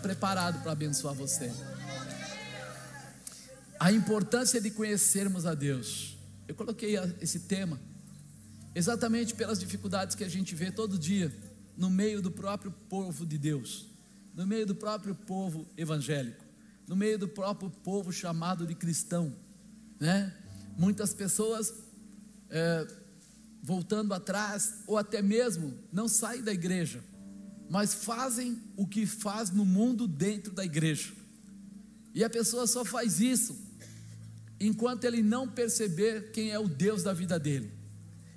Preparado para abençoar você. A importância de conhecermos a Deus. Eu coloquei esse tema exatamente pelas dificuldades que a gente vê todo dia no meio do próprio povo de Deus, no meio do próprio povo evangélico, no meio do próprio povo chamado de cristão, né? Muitas pessoas é, voltando atrás, ou até mesmo não saem da igreja, mas fazem o que faz no mundo dentro da igreja. E a pessoa só faz isso enquanto ele não perceber quem é o Deus da vida dele.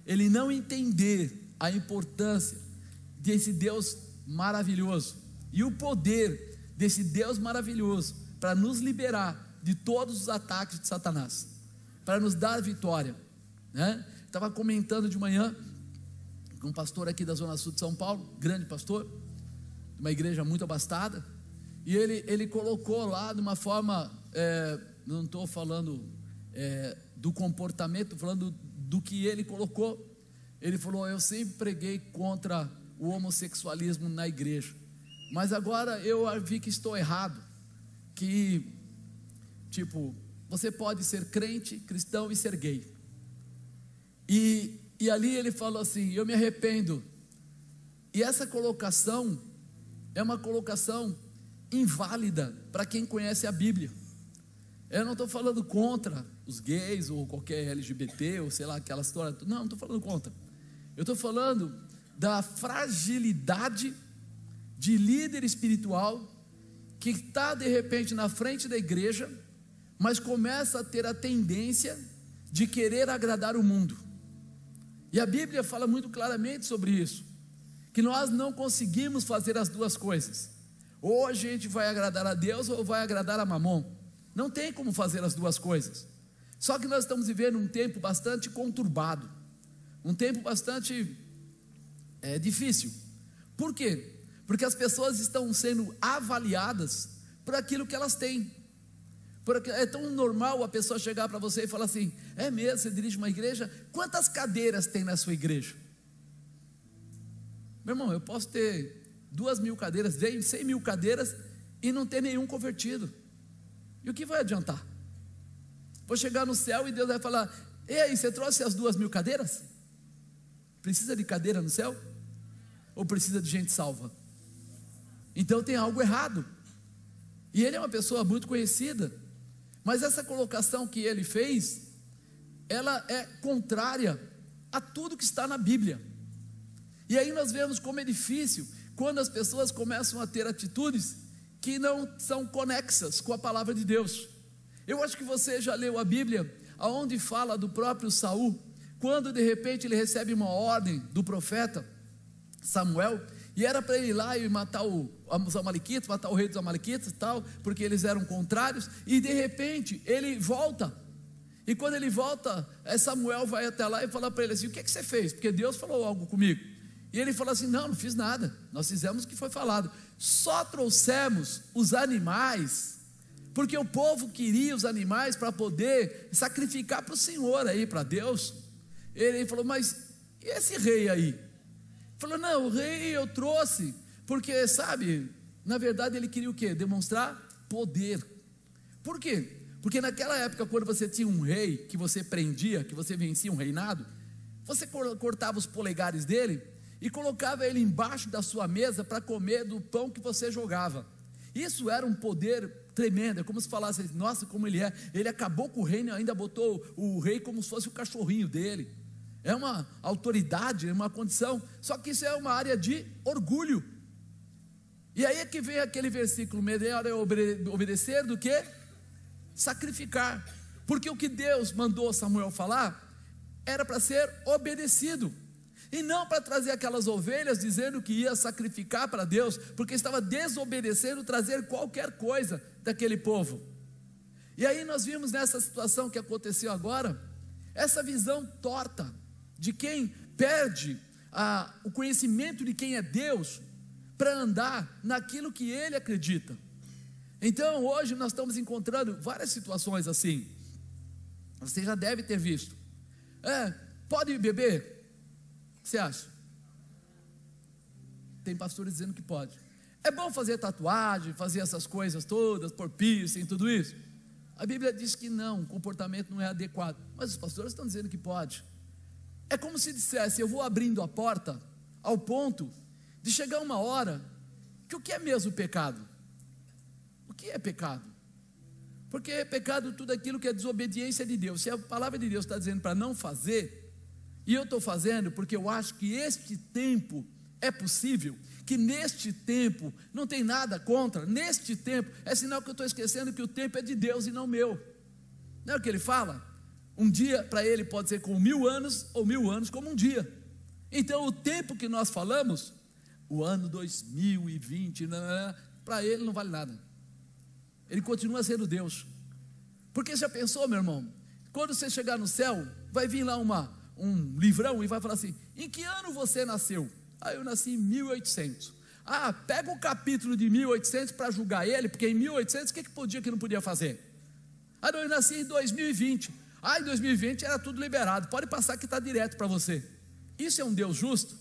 Ele não entender a importância desse Deus maravilhoso e o poder desse Deus maravilhoso para nos liberar de todos os ataques de Satanás, para nos dar vitória, né? Estava comentando de manhã com um pastor aqui da Zona Sul de São Paulo, grande pastor, uma igreja muito abastada, e ele, ele colocou lá de uma forma, é, não estou falando é, do comportamento, falando do que ele colocou. Ele falou: Eu sempre preguei contra o homossexualismo na igreja, mas agora eu vi que estou errado, que, tipo, você pode ser crente, cristão e ser gay. E, e ali ele falou assim: Eu me arrependo. E essa colocação é uma colocação inválida para quem conhece a Bíblia. Eu não estou falando contra os gays ou qualquer LGBT ou sei lá, aquela história. Não, não estou falando contra. Eu estou falando da fragilidade de líder espiritual que está de repente na frente da igreja, mas começa a ter a tendência de querer agradar o mundo. E a Bíblia fala muito claramente sobre isso, que nós não conseguimos fazer as duas coisas. Ou a gente vai agradar a Deus ou vai agradar a Mamon. Não tem como fazer as duas coisas. Só que nós estamos vivendo um tempo bastante conturbado, um tempo bastante é, difícil. Por quê? Porque as pessoas estão sendo avaliadas por aquilo que elas têm. Porque é tão normal a pessoa chegar para você e falar assim: é mesmo, você dirige uma igreja? Quantas cadeiras tem na sua igreja? Meu irmão, eu posso ter duas mil cadeiras, cem mil cadeiras e não ter nenhum convertido. E o que vai adiantar? Vou chegar no céu e Deus vai falar: E aí, você trouxe as duas mil cadeiras? Precisa de cadeira no céu? Ou precisa de gente salva? Então tem algo errado. E ele é uma pessoa muito conhecida. Mas essa colocação que ele fez, ela é contrária a tudo que está na Bíblia. E aí nós vemos como é difícil quando as pessoas começam a ter atitudes que não são conexas com a palavra de Deus. Eu acho que você já leu a Bíblia, aonde fala do próprio Saul, quando de repente ele recebe uma ordem do profeta Samuel, e era para ele ir lá e matar o, os amalequitas, matar o rei dos amalequitas e tal, porque eles eram contrários, e de repente ele volta. E quando ele volta, Samuel vai até lá e fala para ele assim: O que, é que você fez? Porque Deus falou algo comigo. E ele fala assim: Não, não fiz nada. Nós fizemos o que foi falado. Só trouxemos os animais, porque o povo queria os animais para poder sacrificar para o Senhor aí, para Deus. Ele falou: Mas e esse rei aí? Falou: Não, o rei eu trouxe, porque sabe, na verdade ele queria o quê? Demonstrar poder. Por quê? Porque naquela época, quando você tinha um rei que você prendia, que você vencia um reinado, você cortava os polegares dele e colocava ele embaixo da sua mesa para comer do pão que você jogava. Isso era um poder tremendo, é como se falasse, nossa, como ele é. Ele acabou com o reino e ainda botou o rei como se fosse o cachorrinho dele. É uma autoridade, é uma condição, só que isso é uma área de orgulho. E aí é que vem aquele versículo: melhor é obedecer do que sacrificar. Porque o que Deus mandou Samuel falar era para ser obedecido. E não para trazer aquelas ovelhas dizendo que ia sacrificar para Deus, porque estava desobedecendo trazer qualquer coisa daquele povo. E aí nós vimos nessa situação que aconteceu agora, essa visão torta de quem perde a, o conhecimento de quem é Deus para andar naquilo que ele acredita. Então hoje nós estamos encontrando várias situações assim. Você já deve ter visto. É, pode beber? Você acha? Tem pastores dizendo que pode. É bom fazer tatuagem, fazer essas coisas todas, por piercing, tudo isso? A Bíblia diz que não, o comportamento não é adequado. Mas os pastores estão dizendo que pode. É como se dissesse: eu vou abrindo a porta ao ponto de chegar uma hora que o que é mesmo pecado? O que é pecado? Porque é pecado tudo aquilo que é desobediência de Deus. Se a palavra de Deus está dizendo para não fazer, e eu estou fazendo porque eu acho que este tempo é possível, que neste tempo não tem nada contra, neste tempo é sinal que eu estou esquecendo que o tempo é de Deus e não meu. Não é o que ele fala? Um dia para ele pode ser como mil anos, ou mil anos como um dia. Então o tempo que nós falamos, o ano 2020, para ele não vale nada. Ele continua sendo Deus. Porque já pensou, meu irmão? Quando você chegar no céu, vai vir lá uma um livrão e vai falar assim: em que ano você nasceu? Ah, eu nasci em 1800. Ah, pega o capítulo de 1800 para julgar ele, porque em 1800 o que, que podia que não podia fazer? Ah, não, eu nasci em 2020. Ah, em 2020 era tudo liberado, pode passar que está direto para você. Isso é um Deus justo?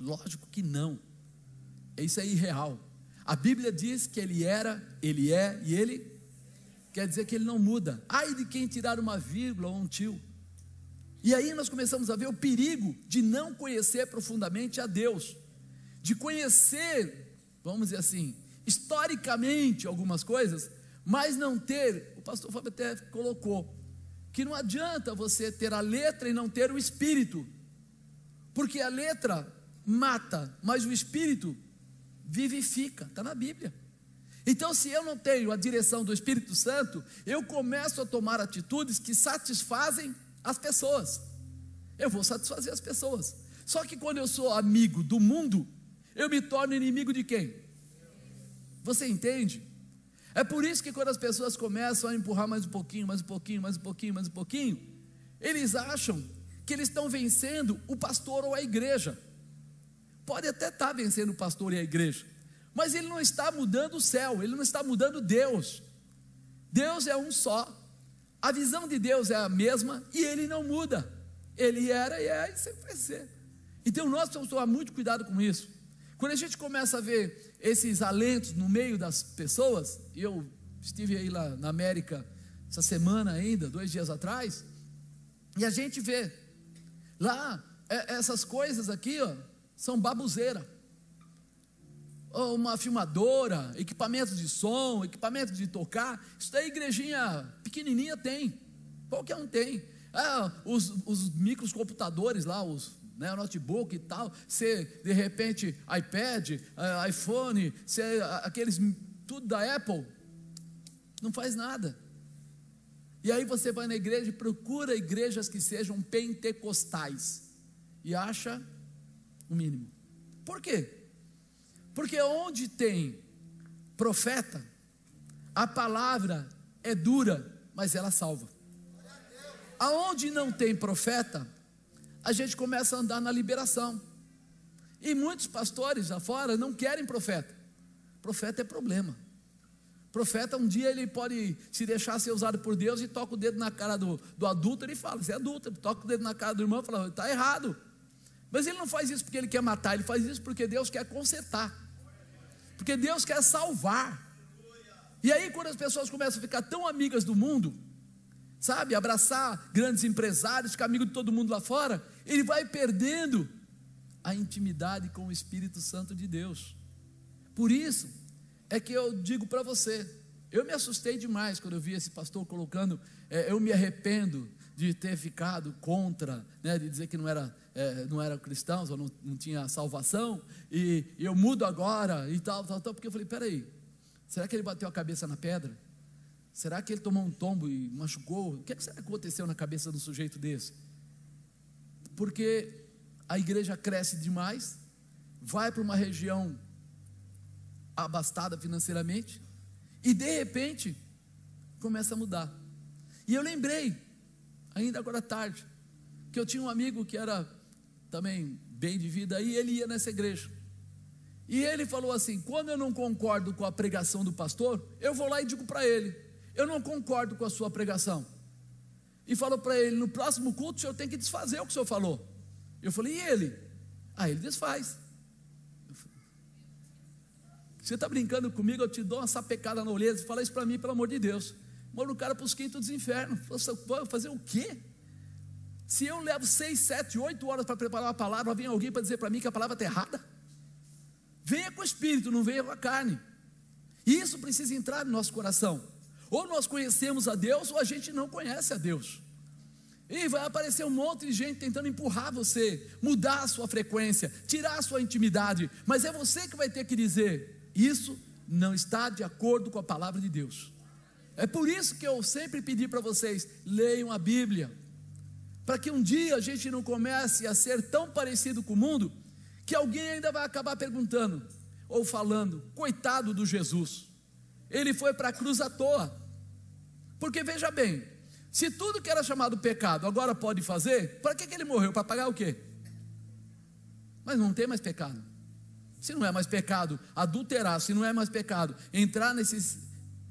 Lógico que não. Isso é irreal. A Bíblia diz que ele era, ele é e ele quer dizer que ele não muda. Ai de quem tirar uma vírgula ou um tio. E aí nós começamos a ver o perigo de não conhecer profundamente a Deus, de conhecer, vamos dizer assim, historicamente algumas coisas, mas não ter, o pastor Fábio até colocou, que não adianta você ter a letra e não ter o espírito, porque a letra mata, mas o espírito vivifica, está na Bíblia. Então, se eu não tenho a direção do Espírito Santo, eu começo a tomar atitudes que satisfazem as pessoas. Eu vou satisfazer as pessoas. Só que quando eu sou amigo do mundo, eu me torno inimigo de quem? Você entende? É por isso que quando as pessoas começam a empurrar mais um pouquinho, mais um pouquinho, mais um pouquinho, mais um pouquinho, eles acham que eles estão vencendo o pastor ou a igreja. Pode até estar tá vencendo o pastor e a igreja, mas ele não está mudando o céu, ele não está mudando Deus. Deus é um só. A visão de Deus é a mesma e ele não muda. Ele era e é e sempre vai ser. Então nós precisamos tomar muito cuidado com isso. Quando a gente começa a ver esses alentos no meio das pessoas, e eu estive aí lá na América essa semana ainda, dois dias atrás, e a gente vê lá é, essas coisas aqui, ó, são babuzeira uma filmadora, equipamentos de som, equipamentos de tocar. Isso daí, igrejinha pequenininha tem, qualquer um tem. Ah, os, os microcomputadores lá, os né, notebook e tal, se de repente iPad, uh, iPhone, se aqueles tudo da Apple, não faz nada. E aí você vai na igreja e procura igrejas que sejam pentecostais e acha o mínimo. Por quê? Porque onde tem profeta, a palavra é dura, mas ela salva. Aonde não tem profeta, a gente começa a andar na liberação. E muitos pastores lá fora não querem profeta. Profeta é problema. Profeta, um dia ele pode se deixar ser usado por Deus e toca o dedo na cara do, do adulto e fala: Você é adulto, toca o dedo na cara do irmão e fala: Está errado. Mas ele não faz isso porque ele quer matar, ele faz isso porque Deus quer consertar porque Deus quer salvar. E aí, quando as pessoas começam a ficar tão amigas do mundo, sabe, abraçar grandes empresários, ficar amigo de todo mundo lá fora, ele vai perdendo a intimidade com o Espírito Santo de Deus. Por isso é que eu digo para você, eu me assustei demais quando eu vi esse pastor colocando, é, eu me arrependo de ter ficado contra, né, de dizer que não era, é, não era cristãos ou não, não tinha salvação, e, e, eu mudo agora e tal, tal, tal, porque eu falei: peraí, será que ele bateu a cabeça na pedra? Será que ele tomou um tombo e machucou? O que, é que será que aconteceu na cabeça um sujeito desse? Porque a igreja cresce demais, vai para uma região abastada financeiramente, e de repente começa a mudar. E eu lembrei, ainda agora tarde, que eu tinha um amigo que era também bem de vida e ele ia nessa igreja. E ele falou assim: quando eu não concordo com a pregação do pastor, eu vou lá e digo para ele: eu não concordo com a sua pregação. E falou para ele: no próximo culto o senhor tem que desfazer o que o senhor falou. Eu falei: e ele? Ah, ele desfaz. Você está brincando comigo? Eu te dou uma sapecada na orelha. Fala isso para mim, pelo amor de Deus. Manda o cara para os quintos dos infernos. Vou fazer o quê? Se eu levo seis, sete, oito horas para preparar uma palavra, vem alguém para dizer para mim que a palavra está errada? Venha com o espírito, não venha com a carne. Isso precisa entrar no nosso coração. Ou nós conhecemos a Deus, ou a gente não conhece a Deus. E vai aparecer um monte de gente tentando empurrar você, mudar a sua frequência, tirar a sua intimidade. Mas é você que vai ter que dizer: isso não está de acordo com a palavra de Deus. É por isso que eu sempre pedi para vocês: leiam a Bíblia, para que um dia a gente não comece a ser tão parecido com o mundo que alguém ainda vai acabar perguntando ou falando: coitado do Jesus, ele foi para a cruz à toa. Porque veja bem, se tudo que era chamado pecado agora pode fazer, para que, que ele morreu? Para pagar o quê? Mas não tem mais pecado. Se não é mais pecado adulterar, se não é mais pecado entrar nesses,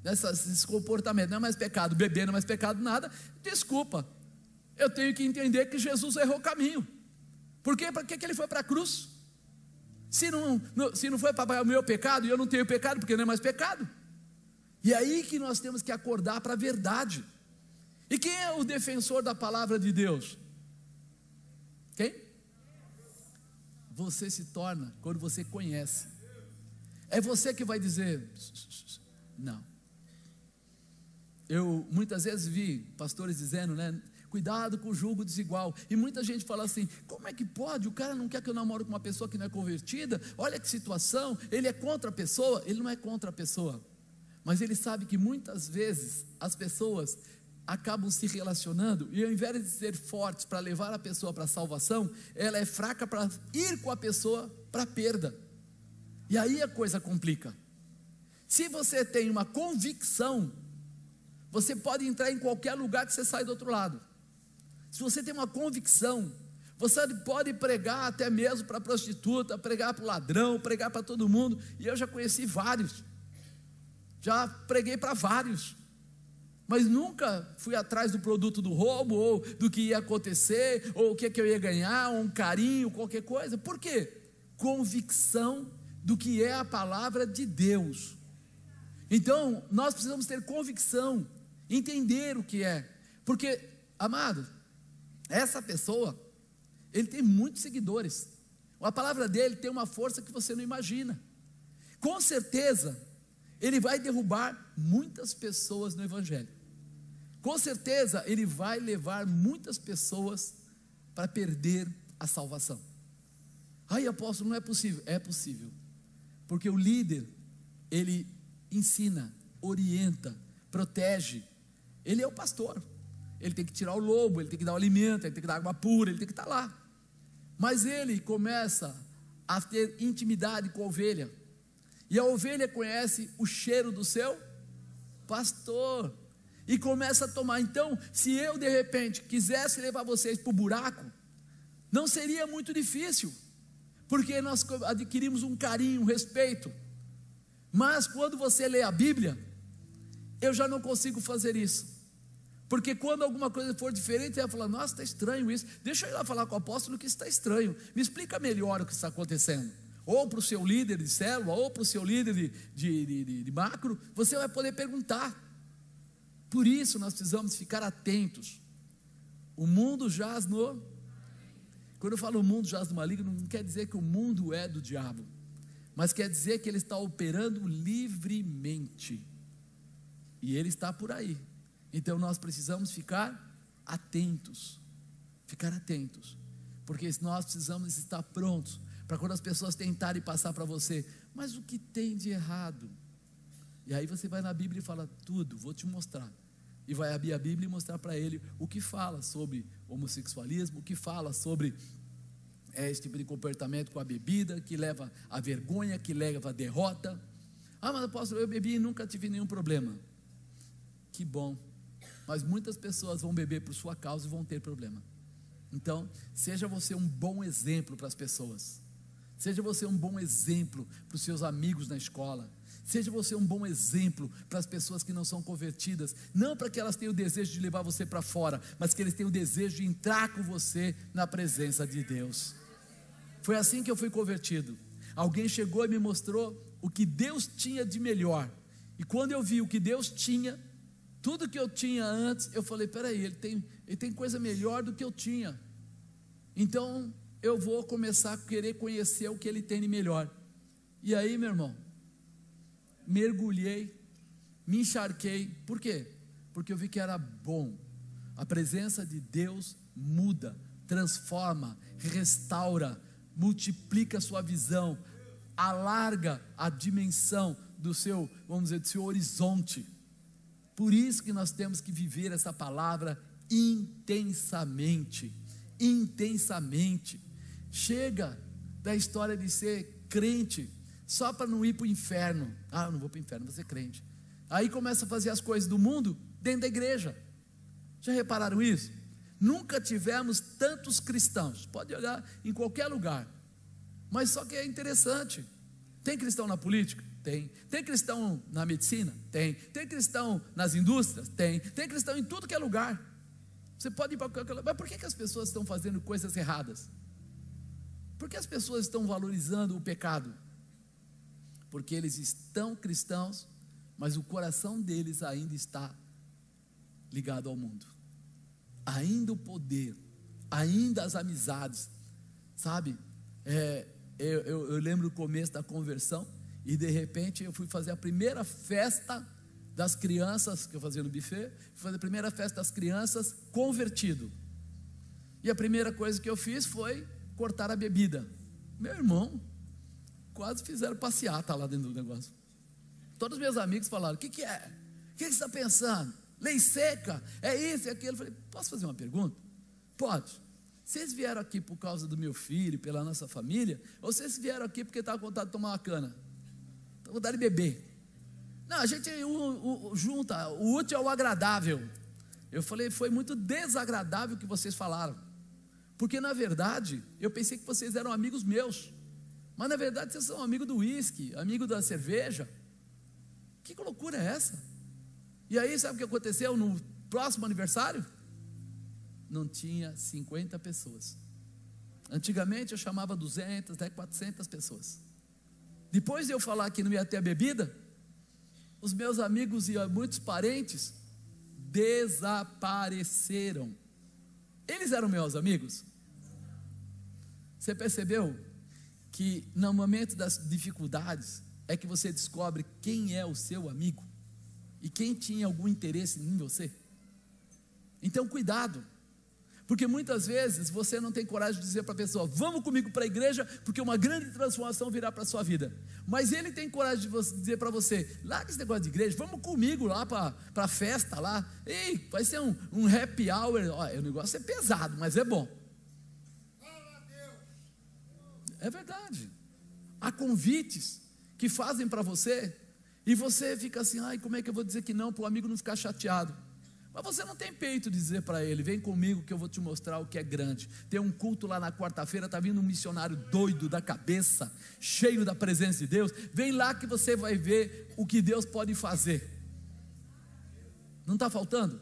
nesses comportamentos, não é mais pecado beber, não é mais pecado nada, desculpa, eu tenho que entender que Jesus errou o caminho. Por quê? Para que, ele foi para a cruz? Se não, se não foi para o meu pecado, e eu não tenho pecado, porque não é mais pecado. E é aí que nós temos que acordar para a verdade. E quem é o defensor da palavra de Deus? Quem? Você se torna quando você conhece. É você que vai dizer: não. Eu muitas vezes vi pastores dizendo, né? Cuidado com o julgo desigual. E muita gente fala assim: como é que pode? O cara não quer que eu namore com uma pessoa que não é convertida? Olha que situação. Ele é contra a pessoa? Ele não é contra a pessoa. Mas ele sabe que muitas vezes as pessoas acabam se relacionando e ao invés de ser fortes para levar a pessoa para a salvação, ela é fraca para ir com a pessoa para a perda. E aí a coisa complica. Se você tem uma convicção, você pode entrar em qualquer lugar que você sai do outro lado. Se você tem uma convicção, você pode pregar até mesmo para prostituta, pregar para o ladrão, pregar para todo mundo. E eu já conheci vários, já preguei para vários, mas nunca fui atrás do produto do roubo, ou do que ia acontecer, ou o que, que eu ia ganhar, ou um carinho, qualquer coisa. Por quê? Convicção do que é a palavra de Deus. Então, nós precisamos ter convicção, entender o que é, porque, amado, essa pessoa, ele tem muitos seguidores. A palavra dele tem uma força que você não imagina. Com certeza, ele vai derrubar muitas pessoas no Evangelho. Com certeza, ele vai levar muitas pessoas para perder a salvação. Ai, apóstolo, não é possível. É possível. Porque o líder, ele ensina, orienta, protege. Ele é o pastor ele tem que tirar o lobo, ele tem que dar o alimento, ele tem que dar água pura, ele tem que estar lá. Mas ele começa a ter intimidade com a ovelha. E a ovelha conhece o cheiro do seu pastor. E começa a tomar. Então, se eu de repente quisesse levar vocês para o buraco, não seria muito difícil, porque nós adquirimos um carinho, um respeito. Mas quando você lê a Bíblia, eu já não consigo fazer isso. Porque quando alguma coisa for diferente, vai falar: Nossa, está estranho isso. Deixa eu ir lá falar com o apóstolo que está estranho. Me explica melhor o que está acontecendo. Ou para o seu líder de célula, ou para o seu líder de, de, de, de macro, você vai poder perguntar. Por isso nós precisamos ficar atentos. O mundo jaz no. Quando eu falo o mundo jaz no maligno, não quer dizer que o mundo é do diabo, mas quer dizer que ele está operando livremente. E ele está por aí. Então nós precisamos ficar atentos, ficar atentos, porque nós precisamos estar prontos para quando as pessoas tentarem passar para você, mas o que tem de errado? E aí você vai na Bíblia e fala tudo, vou te mostrar. E vai abrir a Bíblia e mostrar para ele o que fala sobre homossexualismo, o que fala sobre é esse tipo de comportamento com a bebida, que leva à vergonha, que leva à derrota. Ah, mas apóstolo, eu bebi e nunca tive nenhum problema. Que bom. Mas muitas pessoas vão beber por sua causa e vão ter problema. Então, seja você um bom exemplo para as pessoas. Seja você um bom exemplo para os seus amigos na escola. Seja você um bom exemplo para as pessoas que não são convertidas, não para que elas tenham o desejo de levar você para fora, mas que eles tenham o desejo de entrar com você na presença de Deus. Foi assim que eu fui convertido. Alguém chegou e me mostrou o que Deus tinha de melhor. E quando eu vi o que Deus tinha, tudo que eu tinha antes, eu falei: peraí, ele tem, ele tem coisa melhor do que eu tinha. Então eu vou começar a querer conhecer o que ele tem de melhor. E aí, meu irmão, mergulhei, me encharquei. Por quê? Porque eu vi que era bom. A presença de Deus muda, transforma, restaura, multiplica a sua visão, alarga a dimensão do seu, vamos dizer, do seu horizonte. Por isso que nós temos que viver essa palavra intensamente, intensamente. Chega da história de ser crente só para não ir para o inferno. Ah, eu não vou para o inferno, vou ser crente. Aí começa a fazer as coisas do mundo dentro da igreja. Já repararam isso? Nunca tivemos tantos cristãos. Pode olhar em qualquer lugar. Mas só que é interessante. Tem cristão na política? Tem. Tem cristão na medicina? Tem. Tem cristão nas indústrias? Tem. Tem cristão em tudo que é lugar. Você pode ir para qualquer lugar. Mas por que, que as pessoas estão fazendo coisas erradas? Por que as pessoas estão valorizando o pecado? Porque eles estão cristãos, mas o coração deles ainda está ligado ao mundo ainda o poder, ainda as amizades, sabe? É, eu, eu, eu lembro do começo da conversão e de repente eu fui fazer a primeira festa das crianças que eu fazia no buffet, fui fazer a primeira festa das crianças convertido. E a primeira coisa que eu fiz foi cortar a bebida. Meu irmão, quase fizeram passeata lá dentro do negócio. Todos os meus amigos falaram: O que, que é? O que, você está pensando? lei seca, é isso, é aquilo. Eu falei, posso fazer uma pergunta? Pode. Vocês vieram aqui por causa do meu filho, pela nossa família, ou vocês vieram aqui porque vontade de tomar uma cana? Com vontade de beber. Não, a gente o, o, junta o útil ao agradável. Eu falei, foi muito desagradável o que vocês falaram. Porque na verdade, eu pensei que vocês eram amigos meus. Mas na verdade vocês são amigos do uísque, amigo da cerveja. Que loucura é essa? E aí, sabe o que aconteceu no próximo aniversário? Não tinha 50 pessoas. Antigamente eu chamava 200, até 400 pessoas. Depois de eu falar que não ia ter a bebida, os meus amigos e muitos parentes desapareceram. Eles eram meus amigos. Você percebeu que no momento das dificuldades é que você descobre quem é o seu amigo? e quem tinha algum interesse em você. Então, cuidado, porque muitas vezes você não tem coragem de dizer para a pessoa: vamos comigo para a igreja, porque uma grande transformação virá para a sua vida. Mas ele tem coragem de dizer para você: larga esse negócio de igreja, vamos comigo lá para a festa lá. Ei, vai ser um, um happy hour. O negócio é pesado, mas é bom. É verdade. Há convites que fazem para você e você fica assim, ai, como é que eu vou dizer que não para o amigo não ficar chateado? Mas você não tem peito de dizer para ele, vem comigo que eu vou te mostrar o que é grande. Tem um culto lá na quarta-feira, está vindo um missionário doido da cabeça, cheio da presença de Deus. Vem lá que você vai ver o que Deus pode fazer. Não está faltando?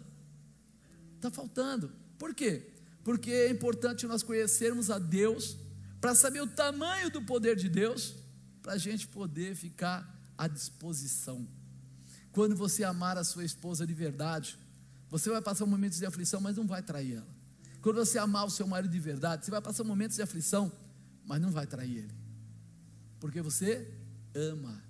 Está faltando. Por quê? Porque é importante nós conhecermos a Deus, para saber o tamanho do poder de Deus, para a gente poder ficar à disposição. Quando você amar a sua esposa de verdade, você vai passar momentos de aflição, mas não vai trair ela. Quando você amar o seu marido de verdade, você vai passar momentos de aflição, mas não vai trair ele. Porque você ama.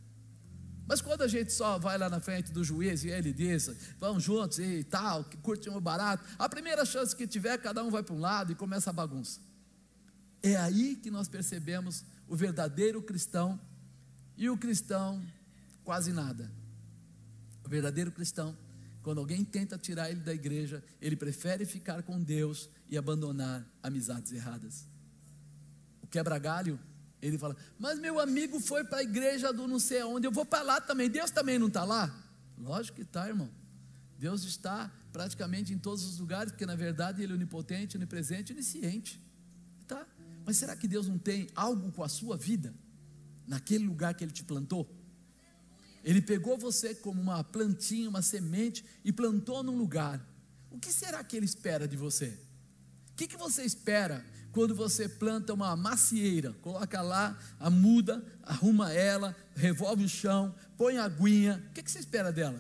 Mas quando a gente só vai lá na frente do juiz e ele diz, vamos juntos e tal, que curte um barato, a primeira chance que tiver, cada um vai para um lado e começa a bagunça. É aí que nós percebemos o verdadeiro cristão e o cristão quase nada. O verdadeiro cristão, quando alguém tenta tirar ele da igreja, ele prefere ficar com Deus e abandonar amizades erradas. quebra-galho, ele fala: Mas meu amigo foi para a igreja do não sei aonde, eu vou para lá também. Deus também não está lá? Lógico que está, irmão. Deus está praticamente em todos os lugares, porque na verdade Ele é onipotente, onipresente, onisciente. Tá? Mas será que Deus não tem algo com a sua vida? Naquele lugar que Ele te plantou? Ele pegou você como uma plantinha, uma semente e plantou num lugar. O que será que Ele espera de você? O que, que você espera quando você planta uma macieira? Coloca lá a muda, arruma ela, revolve o chão, põe a aguinha. O que, que você espera dela?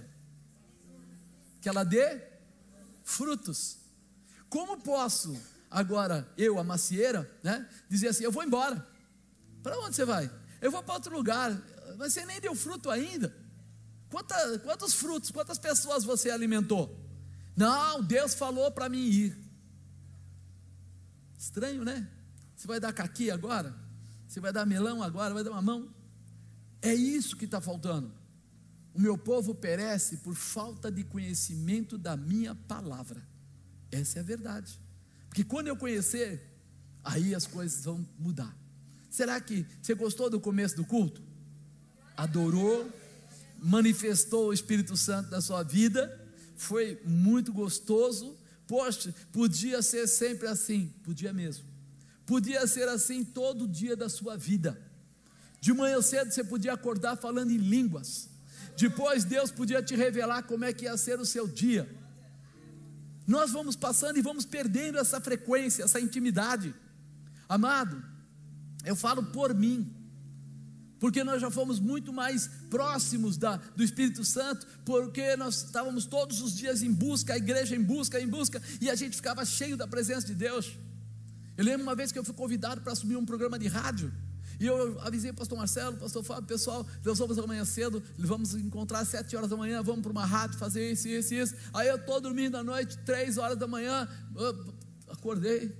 Que ela dê frutos. Como posso agora, eu, a macieira, né, dizer assim: eu vou embora. Para onde você vai? Eu vou para outro lugar. Você nem deu fruto ainda. Quanta, quantos frutos, quantas pessoas você alimentou? Não, Deus falou para mim ir. Estranho, né? Você vai dar caqui agora? Você vai dar melão agora? Vai dar mamão? É isso que está faltando. O meu povo perece por falta de conhecimento da minha palavra. Essa é a verdade. Porque quando eu conhecer, aí as coisas vão mudar. Será que você gostou do começo do culto? Adorou, manifestou o Espírito Santo na sua vida, foi muito gostoso. Poxa, podia ser sempre assim, podia mesmo. Podia ser assim todo dia da sua vida. De manhã cedo você podia acordar falando em línguas. Depois Deus podia te revelar como é que ia ser o seu dia. Nós vamos passando e vamos perdendo essa frequência, essa intimidade. Amado, eu falo por mim, porque nós já fomos muito mais próximos da, do Espírito Santo, porque nós estávamos todos os dias em busca, a igreja em busca, em busca, e a gente ficava cheio da presença de Deus. Eu lembro uma vez que eu fui convidado para assumir um programa de rádio, e eu avisei o pastor Marcelo, o pastor Fábio, pessoal, nós vamos amanhã cedo, vamos encontrar às sete horas da manhã, vamos para uma rádio fazer isso, isso, isso. Aí eu estou dormindo à noite, três horas da manhã, acordei,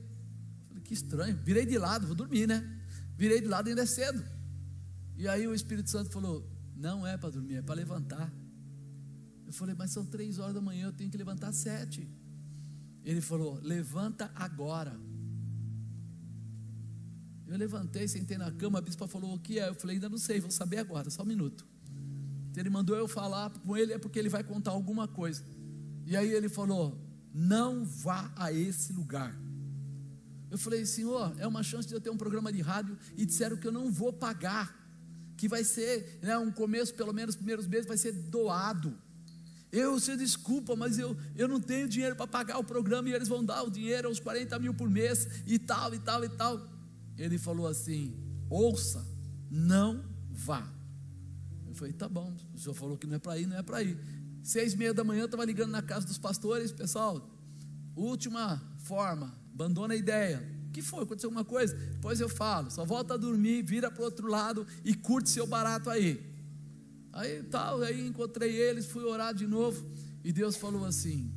falei, que estranho, virei de lado, vou dormir, né? Virei de lado ainda é cedo. E aí o Espírito Santo falou: não é para dormir, é para levantar. Eu falei, mas são três horas da manhã, eu tenho que levantar às sete. Ele falou: levanta agora. Eu levantei, sentei na cama, a bispa falou o que é. Eu falei, ainda não sei, vou saber agora, só um minuto. Ele mandou eu falar com ele, é porque ele vai contar alguma coisa. E aí ele falou: não vá a esse lugar. Eu falei, senhor, é uma chance de eu ter um programa de rádio e disseram que eu não vou pagar, que vai ser, né, um começo, pelo menos os primeiros meses, vai ser doado. Eu, você desculpa, mas eu, eu não tenho dinheiro para pagar o programa e eles vão dar o dinheiro, uns 40 mil por mês e tal, e tal, e tal ele falou assim: ouça, não vá. Eu falei: tá bom, o senhor falou que não é para ir, não é para ir. Seis e meia da manhã, estava ligando na casa dos pastores, pessoal, última forma, abandona a ideia. O que foi? Aconteceu alguma coisa? Depois eu falo, só volta a dormir, vira para o outro lado e curte seu barato aí. Aí tal, aí encontrei eles, fui orar de novo, e Deus falou assim: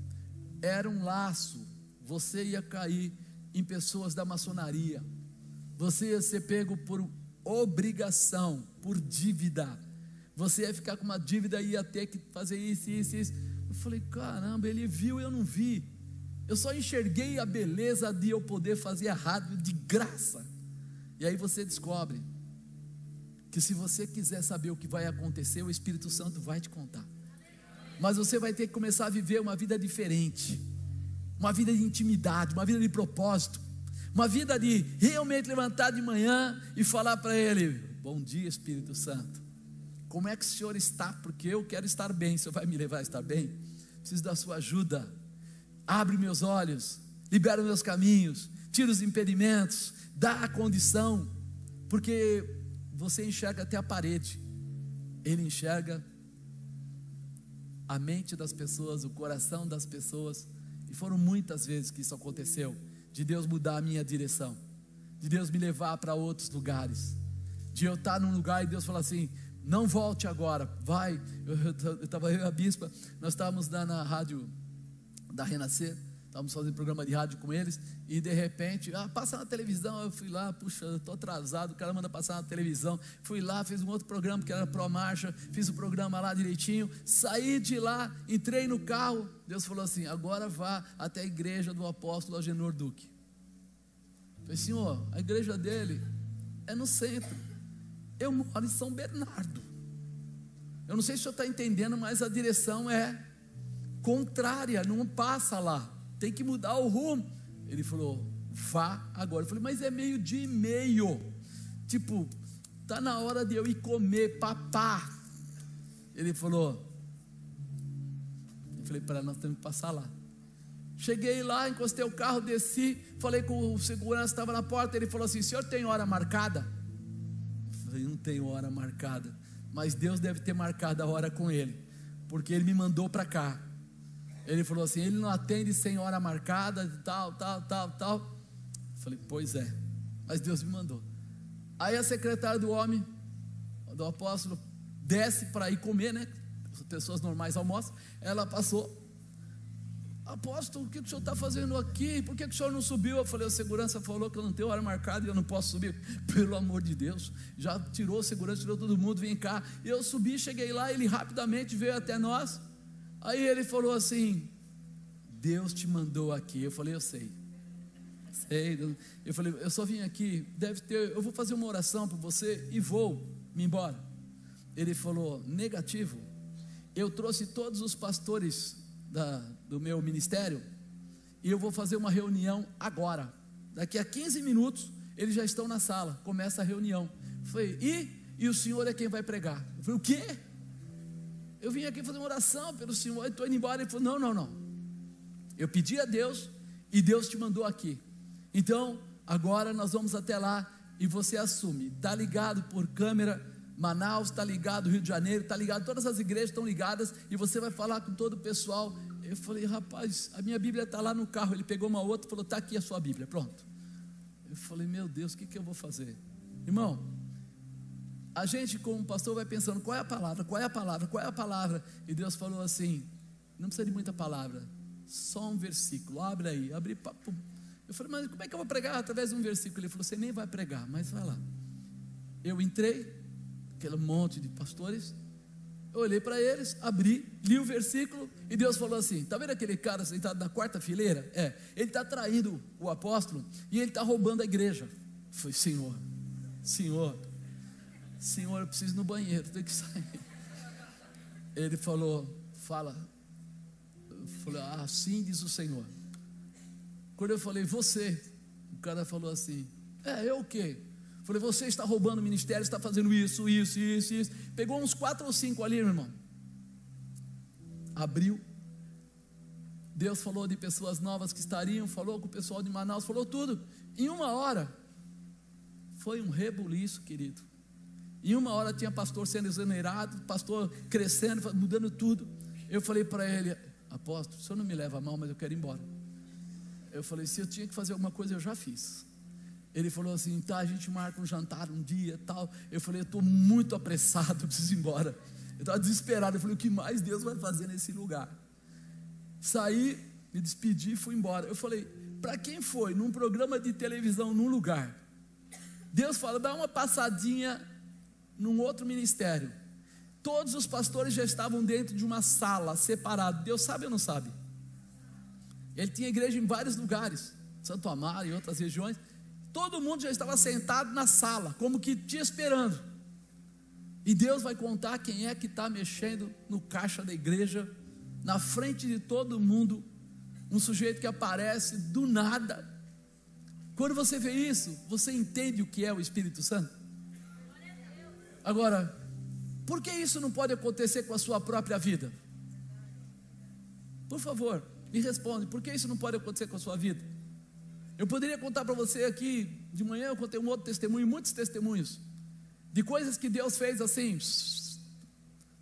era um laço, você ia cair em pessoas da maçonaria você ia ser pego por obrigação, por dívida. Você ia ficar com uma dívida e ia ter que fazer isso, isso, isso. Eu falei, caramba, ele viu eu não vi. Eu só enxerguei a beleza de eu poder fazer rádio de graça. E aí você descobre que se você quiser saber o que vai acontecer, o Espírito Santo vai te contar. Mas você vai ter que começar a viver uma vida diferente, uma vida de intimidade, uma vida de propósito. Uma vida de realmente levantar de manhã e falar para Ele: Bom dia, Espírito Santo. Como é que o Senhor está? Porque eu quero estar bem. O Senhor vai me levar a estar bem? Preciso da sua ajuda. Abre meus olhos, libera meus caminhos, tira os impedimentos, dá a condição, porque você enxerga até a parede, ele enxerga a mente das pessoas, o coração das pessoas, e foram muitas vezes que isso aconteceu de Deus mudar a minha direção, de Deus me levar para outros lugares, de eu estar num lugar e Deus falar assim: não volte agora, vai. Eu estava eu e a bispa, nós estávamos lá na rádio da Renascer, estávamos fazendo programa de rádio com eles, e de repente, ah, passa na televisão. Eu fui lá, puxa, eu estou atrasado, o cara manda passar na televisão. Fui lá, fiz um outro programa que era Pro Marcha, fiz o programa lá direitinho, saí de lá, entrei no carro. Deus falou assim: agora vá até a igreja do apóstolo Agenor Duque. falei, senhor, a igreja dele é no centro. Eu moro em São Bernardo. Eu não sei se o senhor está entendendo, mas a direção é contrária, não passa lá. Tem que mudar o rumo. Ele falou, vá agora. Eu falei, mas é meio dia e meio. Tipo, tá na hora de eu ir comer, papá. Ele falou, eu falei para nós temos que passar lá. Cheguei lá, encostei o carro, desci, falei com o segurança, estava na porta, ele falou assim: "Senhor tem hora marcada?" Eu falei: "Não tenho hora marcada, mas Deus deve ter marcado a hora com ele, porque ele me mandou para cá." Ele falou assim: "Ele não atende sem hora marcada, tal, tal, tal, tal." Eu falei: "Pois é, mas Deus me mandou." Aí a secretária do homem, do apóstolo, desce para ir comer, né? As pessoas normais almoçam. Ela passou Apóstolo, o que o senhor está fazendo aqui? Por que o senhor não subiu? Eu falei, a segurança falou que eu não tenho hora marcada e eu não posso subir. Pelo amor de Deus, já tirou a segurança, tirou todo mundo, vem cá. Eu subi, cheguei lá, ele rapidamente veio até nós. Aí ele falou assim: Deus te mandou aqui. Eu falei, eu sei. Sei. Eu falei, eu só vim aqui, deve ter, eu vou fazer uma oração para você e vou me embora. Ele falou, negativo. Eu trouxe todos os pastores da, do meu ministério e eu vou fazer uma reunião agora. Daqui a 15 minutos eles já estão na sala, começa a reunião. Falei, e? E o senhor é quem vai pregar. Eu falei, o quê? Eu vim aqui fazer uma oração pelo senhor, estou indo embora. Ele falou, não, não, não. Eu pedi a Deus e Deus te mandou aqui. Então, agora nós vamos até lá e você assume. Está ligado por câmera Manaus está ligado, Rio de Janeiro está ligado, todas as igrejas estão ligadas e você vai falar com todo o pessoal. Eu falei, rapaz, a minha Bíblia está lá no carro. Ele pegou uma outra e falou: está aqui a sua Bíblia, pronto. Eu falei, meu Deus, o que, que eu vou fazer? Irmão, a gente, como pastor, vai pensando: qual é a palavra, qual é a palavra, qual é a palavra? E Deus falou assim: não precisa de muita palavra, só um versículo, abre aí, abre. Papo. Eu falei, mas como é que eu vou pregar através de um versículo? Ele falou: você nem vai pregar, mas vai lá. Eu entrei, aquele monte de pastores. Eu olhei para eles, abri, li o versículo e Deus falou assim: Está vendo aquele cara sentado na quarta fileira? É, ele está traindo o apóstolo e ele está roubando a igreja. Foi, Senhor, Senhor, Senhor, eu preciso ir no banheiro, tenho que sair. Ele falou: Fala. Eu falei: Assim diz o Senhor. Quando eu falei, você, o cara falou assim: É, eu o quê? Falei, você está roubando o ministério, está fazendo isso, isso, isso, isso. Pegou uns quatro ou cinco ali, meu irmão. Abriu. Deus falou de pessoas novas que estariam, falou com o pessoal de Manaus, falou tudo. Em uma hora, foi um rebuliço, querido. Em uma hora tinha pastor sendo exonerado, pastor crescendo, mudando tudo. Eu falei para ele, apóstolo, o senhor não me leva a mal, mas eu quero ir embora. Eu falei, se eu tinha que fazer alguma coisa, eu já fiz. Ele falou assim: tá, a gente marca um jantar um dia tal. Eu falei: eu estou muito apressado, preciso ir embora. Eu estava desesperado. Eu falei: o que mais Deus vai fazer nesse lugar? Saí, me despedi e fui embora. Eu falei: para quem foi? Num programa de televisão, num lugar. Deus fala: dá uma passadinha num outro ministério. Todos os pastores já estavam dentro de uma sala, separado. Deus sabe ou não sabe? Ele tinha igreja em vários lugares, Santo Amaro e outras regiões. Todo mundo já estava sentado na sala, como que te esperando. E Deus vai contar quem é que está mexendo no caixa da igreja, na frente de todo mundo, um sujeito que aparece do nada. Quando você vê isso, você entende o que é o Espírito Santo? Agora, por que isso não pode acontecer com a sua própria vida? Por favor, me responde, por que isso não pode acontecer com a sua vida? Eu poderia contar para você aqui, de manhã eu contei um outro testemunho, muitos testemunhos, de coisas que Deus fez assim,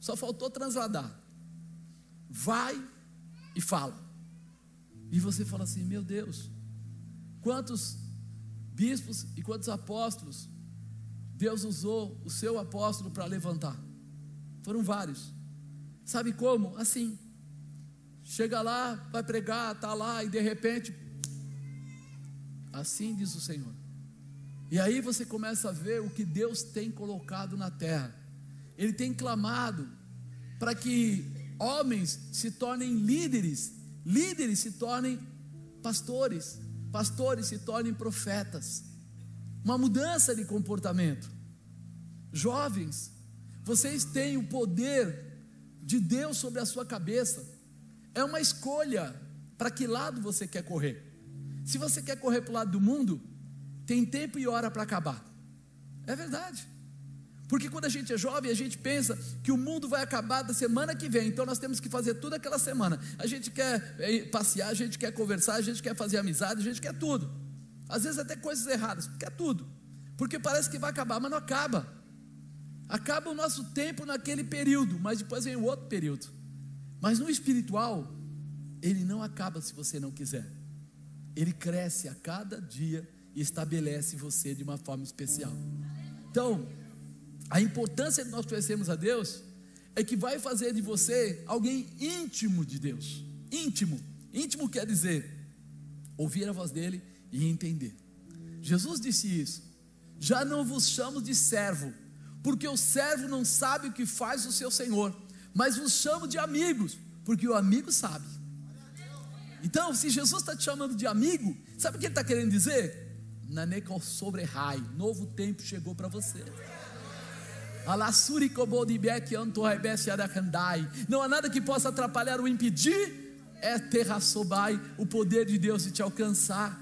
só faltou transladar. Vai e fala. E você fala assim: meu Deus, quantos bispos e quantos apóstolos Deus usou o seu apóstolo para levantar? Foram vários. Sabe como? Assim. Chega lá, vai pregar, está lá e de repente Assim diz o Senhor. E aí você começa a ver o que Deus tem colocado na terra. Ele tem clamado para que homens se tornem líderes, líderes se tornem pastores, pastores se tornem profetas. Uma mudança de comportamento. Jovens, vocês têm o poder de Deus sobre a sua cabeça. É uma escolha para que lado você quer correr. Se você quer correr para o lado do mundo, tem tempo e hora para acabar. É verdade. Porque quando a gente é jovem, a gente pensa que o mundo vai acabar da semana que vem, então nós temos que fazer tudo aquela semana. A gente quer eh, passear, a gente quer conversar, a gente quer fazer amizade, a gente quer tudo. Às vezes até coisas erradas, quer tudo. Porque parece que vai acabar, mas não acaba. Acaba o nosso tempo naquele período, mas depois vem o outro período. Mas no espiritual, ele não acaba se você não quiser. Ele cresce a cada dia e estabelece você de uma forma especial. Então, a importância de nós conhecermos a Deus é que vai fazer de você alguém íntimo de Deus. Íntimo. Íntimo quer dizer ouvir a voz dele e entender. Jesus disse isso. Já não vos chamo de servo, porque o servo não sabe o que faz o seu senhor, mas vos chamo de amigos, porque o amigo sabe. Então, se Jesus está te chamando de amigo, sabe o que ele está querendo dizer? Naneco sobre rai, novo tempo chegou para você. Não há nada que possa atrapalhar ou impedir, é terraçobai, o poder de Deus de te alcançar.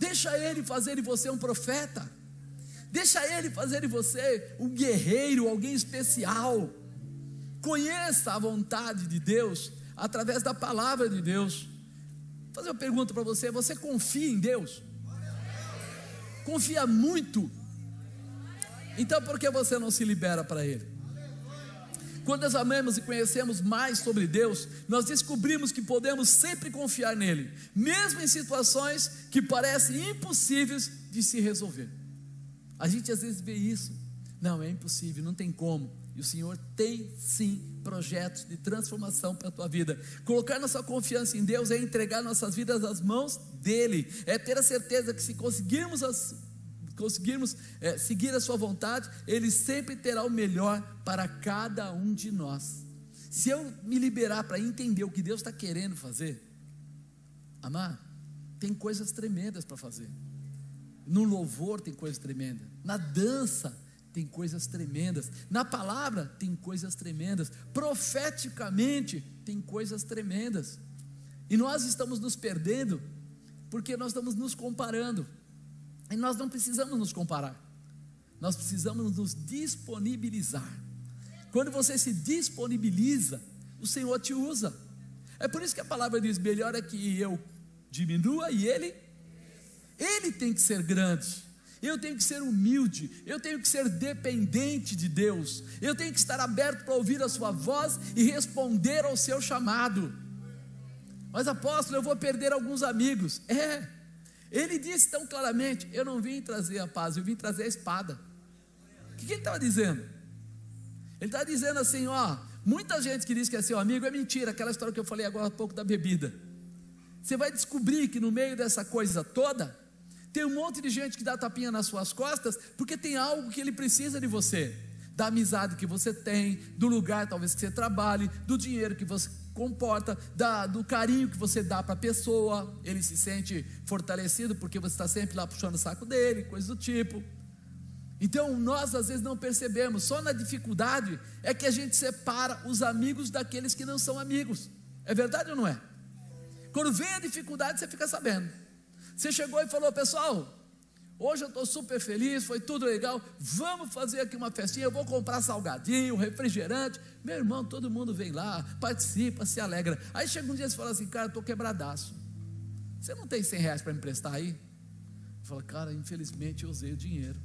Deixa Ele fazer de você um profeta, deixa Ele fazer de você um guerreiro, alguém especial. Conheça a vontade de Deus através da palavra de Deus. Vou fazer uma pergunta para você: você confia em Deus? Confia muito? Então por que você não se libera para Ele? Quando amamos e conhecemos mais sobre Deus, nós descobrimos que podemos sempre confiar nele, mesmo em situações que parecem impossíveis de se resolver. A gente às vezes vê isso, não, é impossível, não tem como. E o Senhor tem sim projetos de transformação para a tua vida. Colocar nossa confiança em Deus é entregar nossas vidas às mãos dEle, é ter a certeza que se conseguirmos as, conseguirmos é, seguir a Sua vontade, Ele sempre terá o melhor para cada um de nós. Se eu me liberar para entender o que Deus está querendo fazer, amar, tem coisas tremendas para fazer. No louvor tem coisas tremendas, na dança tem coisas tremendas, na palavra tem coisas tremendas, profeticamente tem coisas tremendas. E nós estamos nos perdendo porque nós estamos nos comparando. E nós não precisamos nos comparar. Nós precisamos nos disponibilizar. Quando você se disponibiliza, o Senhor te usa. É por isso que a palavra diz: melhor é que eu diminua e ele ele tem que ser grande. Eu tenho que ser humilde, eu tenho que ser dependente de Deus, eu tenho que estar aberto para ouvir a Sua voz e responder ao seu chamado. Mas apóstolo, eu vou perder alguns amigos. É, ele disse tão claramente: Eu não vim trazer a paz, eu vim trazer a espada. O que, ele estava dizendo? Ele está dizendo assim: Ó, muita gente que diz que é seu amigo é mentira, aquela história que eu falei agora há pouco da bebida. Você vai descobrir que no meio dessa coisa toda, tem um monte de gente que dá tapinha nas suas costas, porque tem algo que ele precisa de você. Da amizade que você tem, do lugar talvez que você trabalhe, do dinheiro que você comporta, da, do carinho que você dá para a pessoa. Ele se sente fortalecido porque você está sempre lá puxando o saco dele, coisa do tipo. Então nós às vezes não percebemos, só na dificuldade é que a gente separa os amigos daqueles que não são amigos. É verdade ou não é? Quando vem a dificuldade, você fica sabendo. Você chegou e falou, pessoal, hoje eu estou super feliz, foi tudo legal, vamos fazer aqui uma festinha, eu vou comprar salgadinho, refrigerante. Meu irmão, todo mundo vem lá, participa, se alegra. Aí chega um dia e fala assim, cara, eu estou quebradaço. Você não tem 100 reais para me emprestar aí? Fala, cara, infelizmente eu usei o dinheiro.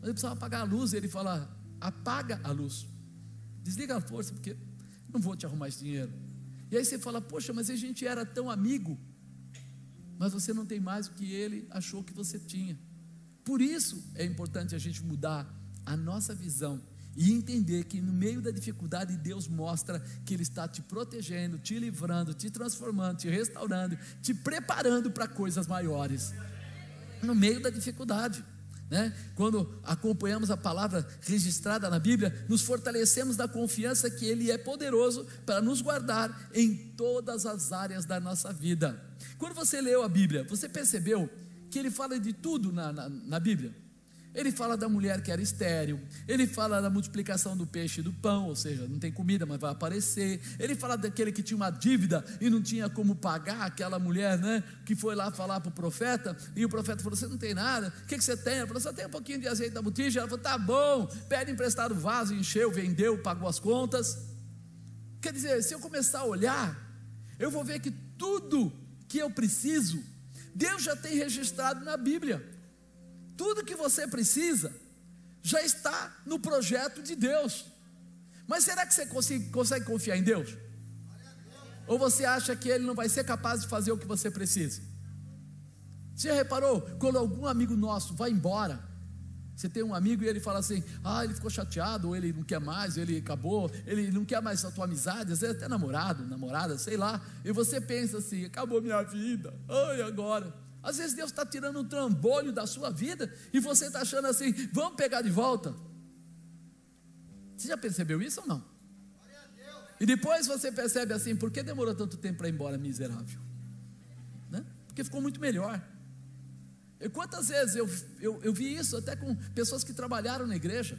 Mas eu precisava pagar a luz. Ele fala, apaga a luz. Desliga a força, porque não vou te arrumar esse dinheiro. E aí você fala, poxa, mas a gente era tão amigo mas você não tem mais o que ele achou que você tinha. Por isso é importante a gente mudar a nossa visão e entender que no meio da dificuldade Deus mostra que Ele está te protegendo, te livrando, te transformando, te restaurando, te preparando para coisas maiores. No meio da dificuldade. Né? Quando acompanhamos a palavra registrada na Bíblia, nos fortalecemos da confiança que Ele é poderoso para nos guardar em todas as áreas da nossa vida. Quando você leu a Bíblia, você percebeu que ele fala de tudo na, na, na Bíblia. Ele fala da mulher que era estéril, ele fala da multiplicação do peixe e do pão, ou seja, não tem comida, mas vai aparecer. Ele fala daquele que tinha uma dívida e não tinha como pagar, aquela mulher, né, que foi lá falar para o profeta, e o profeta falou: Você não tem nada, o que, que você tem? Ela falou: Só tem um pouquinho de azeite da botija. Ela falou: Tá bom, pede emprestado o vaso, encheu, vendeu, pagou as contas. Quer dizer, se eu começar a olhar, eu vou ver que tudo que eu preciso, Deus já tem registrado na Bíblia. Tudo que você precisa já está no projeto de Deus. Mas será que você consegue, consegue confiar em Deus? Ou você acha que Ele não vai ser capaz de fazer o que você precisa? Você já reparou? Quando algum amigo nosso vai embora, você tem um amigo e ele fala assim: Ah, ele ficou chateado, ou ele não quer mais, ele acabou, ele não quer mais a tua amizade, às vezes até namorado, namorada, sei lá. E você pensa assim: Acabou minha vida, ai, agora. Às vezes Deus está tirando um trambolho da sua vida e você está achando assim, vamos pegar de volta. Você já percebeu isso ou não? E depois você percebe assim, por que demorou tanto tempo para ir embora, miserável? Né? Porque ficou muito melhor. Quantas vezes eu, eu, eu vi isso até com pessoas que trabalharam na igreja.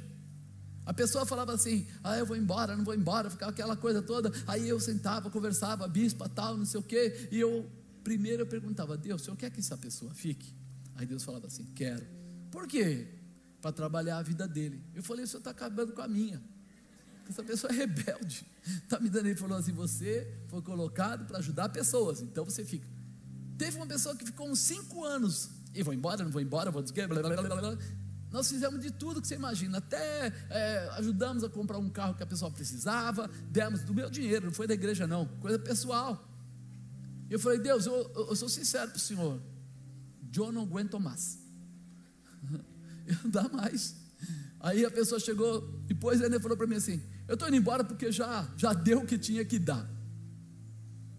A pessoa falava assim: Ah, eu vou embora, não vou embora, ficava aquela coisa toda. Aí eu sentava, conversava, bispa, tal, não sei o quê, e eu Primeiro eu perguntava, Deus, o senhor quer que essa pessoa fique? Aí Deus falava assim: quero. Por quê? Para trabalhar a vida dele. Eu falei: o senhor está acabando com a minha. Essa pessoa é rebelde. Está me dando. Ele falou assim: você foi colocado para ajudar pessoas, então você fica. Teve uma pessoa que ficou uns cinco anos. E vou embora, não vou embora, vou blá. Nós fizemos de tudo que você imagina, até é, ajudamos a comprar um carro que a pessoa precisava, demos do meu dinheiro, não foi da igreja, não, coisa pessoal. Eu falei, Deus, eu, eu sou sincero para o Senhor. Eu não aguento mais. Eu não dá mais. Aí a pessoa chegou, depois ele falou para mim assim: Eu estou indo embora porque já, já deu o que tinha que dar.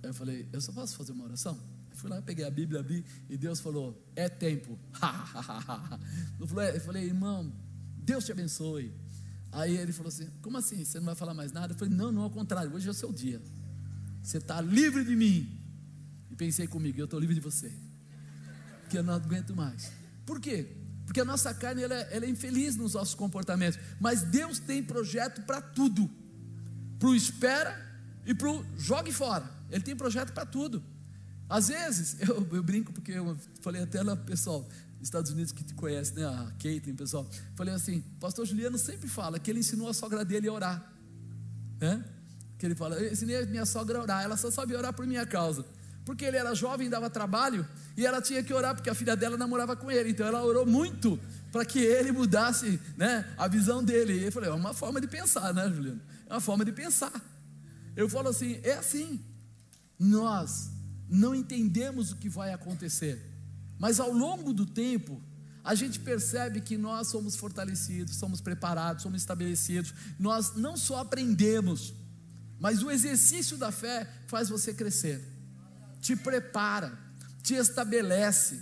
Aí eu falei: Eu só posso fazer uma oração? Fui lá, peguei a Bíblia, abri, e Deus falou: É tempo. eu falei, eu falei, irmão, Deus te abençoe. Aí ele falou assim: Como assim? Você não vai falar mais nada? Eu falei: Não, não, ao contrário, hoje é o seu dia. Você está livre de mim. E pensei comigo, eu estou livre de você. Porque eu não aguento mais. Por quê? Porque a nossa carne ela, ela é infeliz nos nossos comportamentos. Mas Deus tem projeto para tudo. Para o espera e para o jogue fora. Ele tem projeto para tudo. Às vezes, eu, eu, brinco porque eu falei até lá, pessoal, Estados Unidos que te conhece, né? A Caitlyn, pessoal. Falei assim, pastor Juliano sempre fala que ele ensinou a sogra dele a orar. Né? Que ele fala, eu ensinei a minha sogra a orar, ela só sabe orar por minha causa porque ele era jovem, dava trabalho, e ela tinha que orar, porque a filha dela namorava com ele, então ela orou muito para que ele mudasse né, a visão dele. E eu falei, é uma forma de pensar, né, Juliano? É uma forma de pensar. Eu falo assim, é assim. Nós não entendemos o que vai acontecer, mas ao longo do tempo, a gente percebe que nós somos fortalecidos, somos preparados, somos estabelecidos. Nós não só aprendemos, mas o exercício da fé faz você crescer te prepara, te estabelece.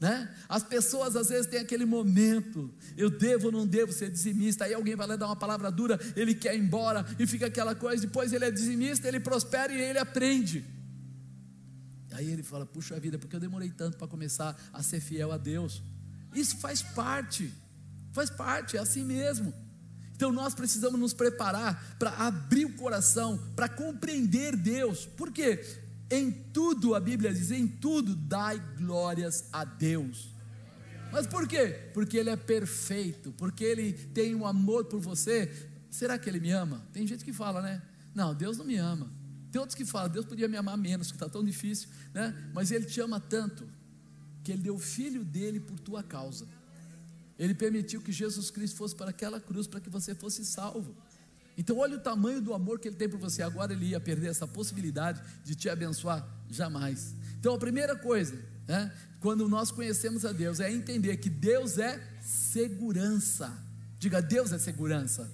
Né? As pessoas às vezes têm aquele momento, eu devo ou não devo ser dizimista, aí alguém vai lá dar uma palavra dura, ele quer ir embora e fica aquela coisa, depois ele é dizimista, ele prospera e ele aprende. Aí ele fala: Puxa vida, porque eu demorei tanto para começar a ser fiel a Deus. Isso faz parte, faz parte, é assim mesmo. Então nós precisamos nos preparar para abrir o coração, para compreender Deus. Por quê? Em tudo, a Bíblia diz: em tudo dai glórias a Deus. Mas por quê? Porque Ele é perfeito, porque Ele tem um amor por você. Será que Ele me ama? Tem gente que fala, né? Não, Deus não me ama. Tem outros que falam, Deus podia me amar menos, que está tão difícil, né? Mas Ele te ama tanto, que Ele deu o filho dele por tua causa. Ele permitiu que Jesus Cristo fosse para aquela cruz para que você fosse salvo. Então, olha o tamanho do amor que ele tem por você. Agora ele ia perder essa possibilidade de te abençoar jamais. Então, a primeira coisa, né, quando nós conhecemos a Deus, é entender que Deus é segurança. Diga, Deus é segurança.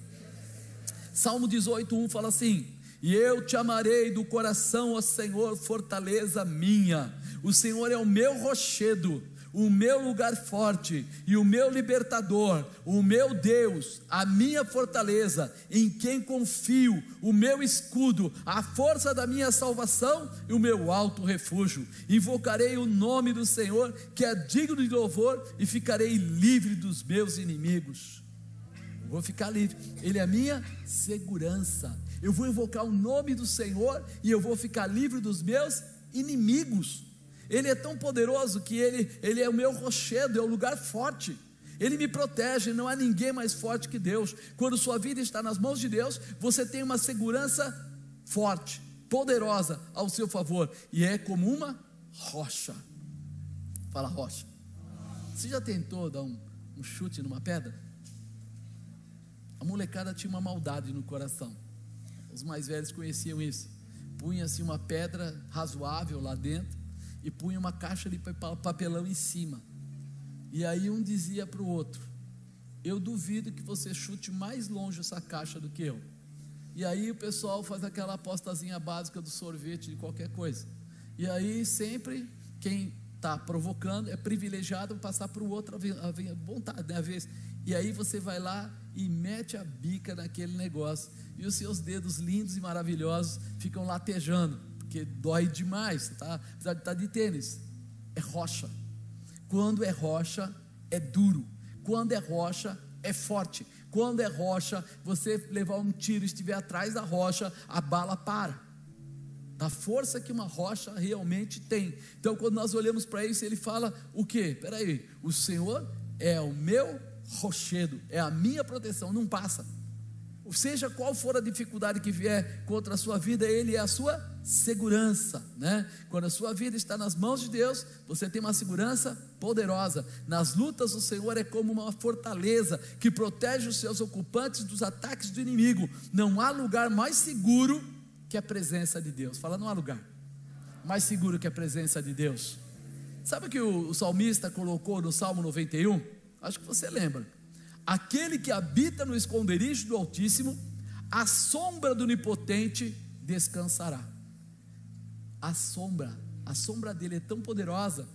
Salmo 18:1 fala assim: E eu te amarei do coração, ó Senhor, fortaleza minha. O Senhor é o meu rochedo, o meu lugar forte e o meu libertador, o meu Deus, a minha fortaleza, em quem confio, o meu escudo, a força da minha salvação e o meu alto refúgio. Invocarei o nome do Senhor, que é digno de louvor, e ficarei livre dos meus inimigos. Vou ficar livre, Ele é a minha segurança. Eu vou invocar o nome do Senhor e eu vou ficar livre dos meus inimigos. Ele é tão poderoso que ele, ele é o meu rochedo, é o lugar forte. Ele me protege, não há ninguém mais forte que Deus. Quando sua vida está nas mãos de Deus, você tem uma segurança forte, poderosa ao seu favor, e é como uma rocha. Fala rocha. Você já tentou dar um, um chute numa pedra? A molecada tinha uma maldade no coração. Os mais velhos conheciam isso. Punha-se uma pedra razoável lá dentro e punha uma caixa de papelão em cima. E aí um dizia para o outro: Eu duvido que você chute mais longe essa caixa do que eu. E aí o pessoal faz aquela apostazinha básica do sorvete de qualquer coisa. E aí sempre quem está provocando é privilegiado passar para o outro a vontade, né, a vez. E aí você vai lá e mete a bica naquele negócio. E os seus dedos lindos e maravilhosos ficam latejando porque dói demais, tá? apesar de estar tá de tênis. É rocha. Quando é rocha, é duro. Quando é rocha, é forte. Quando é rocha, você levar um tiro e estiver atrás da rocha, a bala para. Da força que uma rocha realmente tem. Então, quando nós olhamos para isso, ele fala o quê? Peraí, o Senhor é o meu rochedo, é a minha proteção, não passa seja qual for a dificuldade que vier contra a sua vida, Ele é a sua segurança, né? Quando a sua vida está nas mãos de Deus, você tem uma segurança poderosa. Nas lutas, o Senhor é como uma fortaleza que protege os seus ocupantes dos ataques do inimigo. Não há lugar mais seguro que a presença de Deus. Fala, não há lugar mais seguro que a presença de Deus. Sabe o que o, o salmista colocou no Salmo 91? Acho que você lembra Aquele que habita no esconderijo do Altíssimo, a sombra do Onipotente descansará. A sombra, a sombra dele é tão poderosa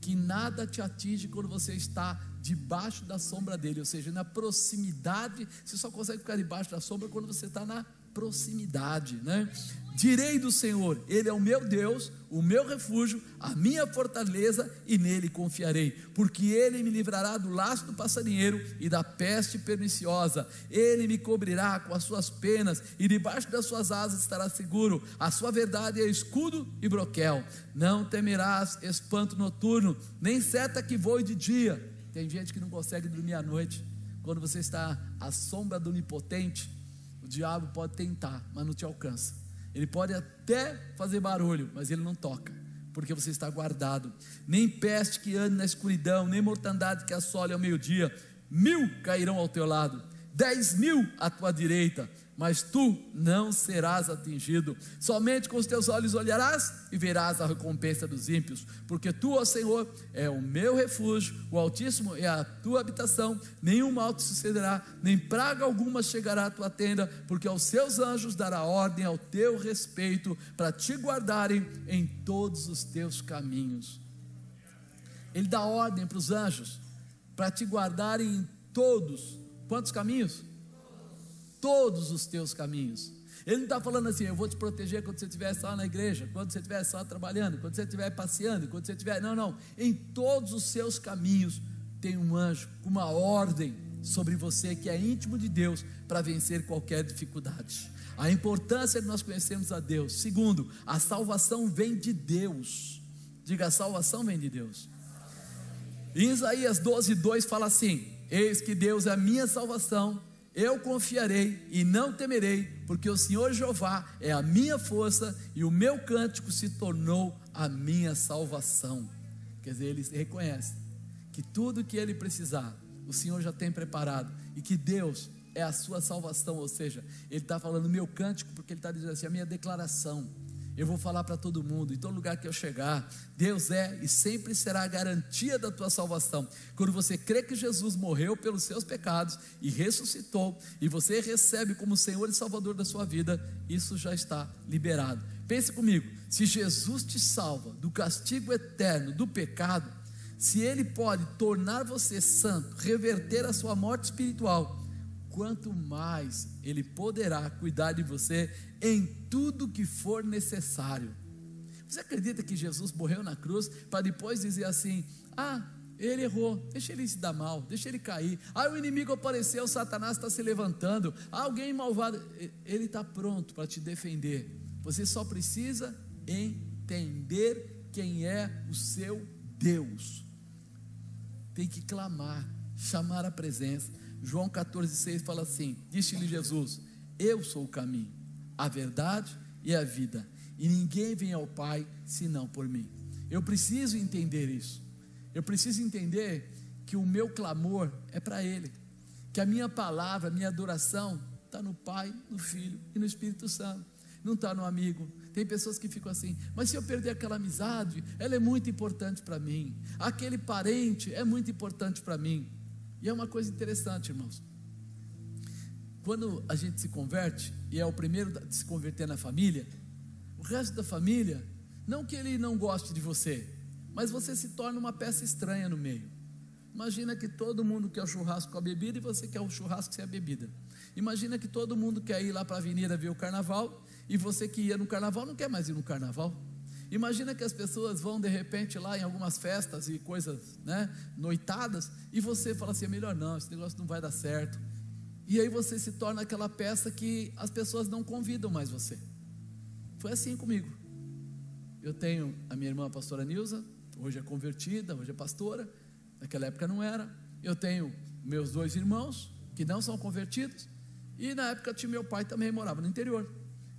que nada te atinge quando você está debaixo da sombra dele, ou seja, na proximidade. Você só consegue ficar debaixo da sombra quando você está na proximidade, né? Direi do Senhor, Ele é o meu Deus, o meu refúgio, a minha fortaleza, e nele confiarei, porque Ele me livrará do laço do passarinheiro e da peste perniciosa. Ele me cobrirá com as suas penas, e debaixo das suas asas estará seguro. A sua verdade é escudo e broquel. Não temerás espanto noturno, nem seta que voe de dia. Tem gente que não consegue dormir à noite, quando você está à sombra do onipotente diabo pode tentar, mas não te alcança. Ele pode até fazer barulho, mas ele não toca, porque você está guardado. Nem peste que ande na escuridão, nem mortandade que assole ao meio-dia. Mil cairão ao teu lado, dez mil à tua direita mas tu não serás atingido. Somente com os teus olhos olharás e verás a recompensa dos ímpios, porque tu, ó Senhor, é o meu refúgio, o Altíssimo é a tua habitação, nenhum mal te sucederá, nem praga alguma chegará à tua tenda, porque aos seus anjos dará ordem ao teu respeito, para te guardarem em todos os teus caminhos. Ele dá ordem para os anjos, para te guardarem em todos, quantos caminhos? Todos os teus caminhos. Ele não está falando assim, eu vou te proteger quando você estiver só na igreja, quando você estiver só trabalhando, quando você estiver passeando, quando você estiver. Não, não. Em todos os seus caminhos tem um anjo uma ordem sobre você que é íntimo de Deus para vencer qualquer dificuldade. A importância de nós conhecermos a Deus. Segundo, a salvação vem de Deus. Diga, a salvação vem de Deus. Em Isaías 12, 2 fala assim: Eis que Deus é a minha salvação eu confiarei e não temerei, porque o Senhor Jeová é a minha força e o meu cântico se tornou a minha salvação. Quer dizer, ele reconhece que tudo que ele precisar, o Senhor já tem preparado e que Deus é a sua salvação. Ou seja, ele está falando meu cântico, porque ele está dizendo assim: a minha declaração eu vou falar para todo mundo, em todo lugar que eu chegar, Deus é e sempre será a garantia da tua salvação. Quando você crê que Jesus morreu pelos seus pecados e ressuscitou, e você recebe como Senhor e Salvador da sua vida, isso já está liberado. Pense comigo: se Jesus te salva do castigo eterno do pecado, se Ele pode tornar você santo, reverter a sua morte espiritual, quanto mais Ele poderá cuidar de você em tudo que for necessário. Você acredita que Jesus morreu na cruz para depois dizer assim: ah, ele errou, deixa ele se dar mal, deixa ele cair. Ah, o inimigo apareceu, Satanás está se levantando. Ah, alguém malvado, ele está pronto para te defender. Você só precisa entender quem é o seu Deus. Tem que clamar, chamar a presença. João 14,6 fala assim: Disse-lhe Jesus: Eu sou o caminho, a verdade e a vida, e ninguém vem ao Pai senão por mim. Eu preciso entender isso. Eu preciso entender que o meu clamor é para Ele, que a minha palavra, a minha adoração está no Pai, no Filho e no Espírito Santo, não está no amigo. Tem pessoas que ficam assim, mas se eu perder aquela amizade, ela é muito importante para mim. Aquele parente é muito importante para mim. E é uma coisa interessante, irmãos. Quando a gente se converte, e é o primeiro de se converter na família, o resto da família, não que ele não goste de você, mas você se torna uma peça estranha no meio. Imagina que todo mundo quer o churrasco com a bebida e você quer o churrasco sem a bebida. Imagina que todo mundo quer ir lá para a avenida ver o carnaval e você que ia no carnaval não quer mais ir no carnaval. Imagina que as pessoas vão de repente lá em algumas festas e coisas, né, noitadas, e você fala assim: é melhor não, esse negócio não vai dar certo. E aí você se torna aquela peça que as pessoas não convidam mais você. Foi assim comigo. Eu tenho a minha irmã a pastora Nilza, hoje é convertida, hoje é pastora, naquela época não era. Eu tenho meus dois irmãos, que não são convertidos, e na época tinha meu pai também morava no interior.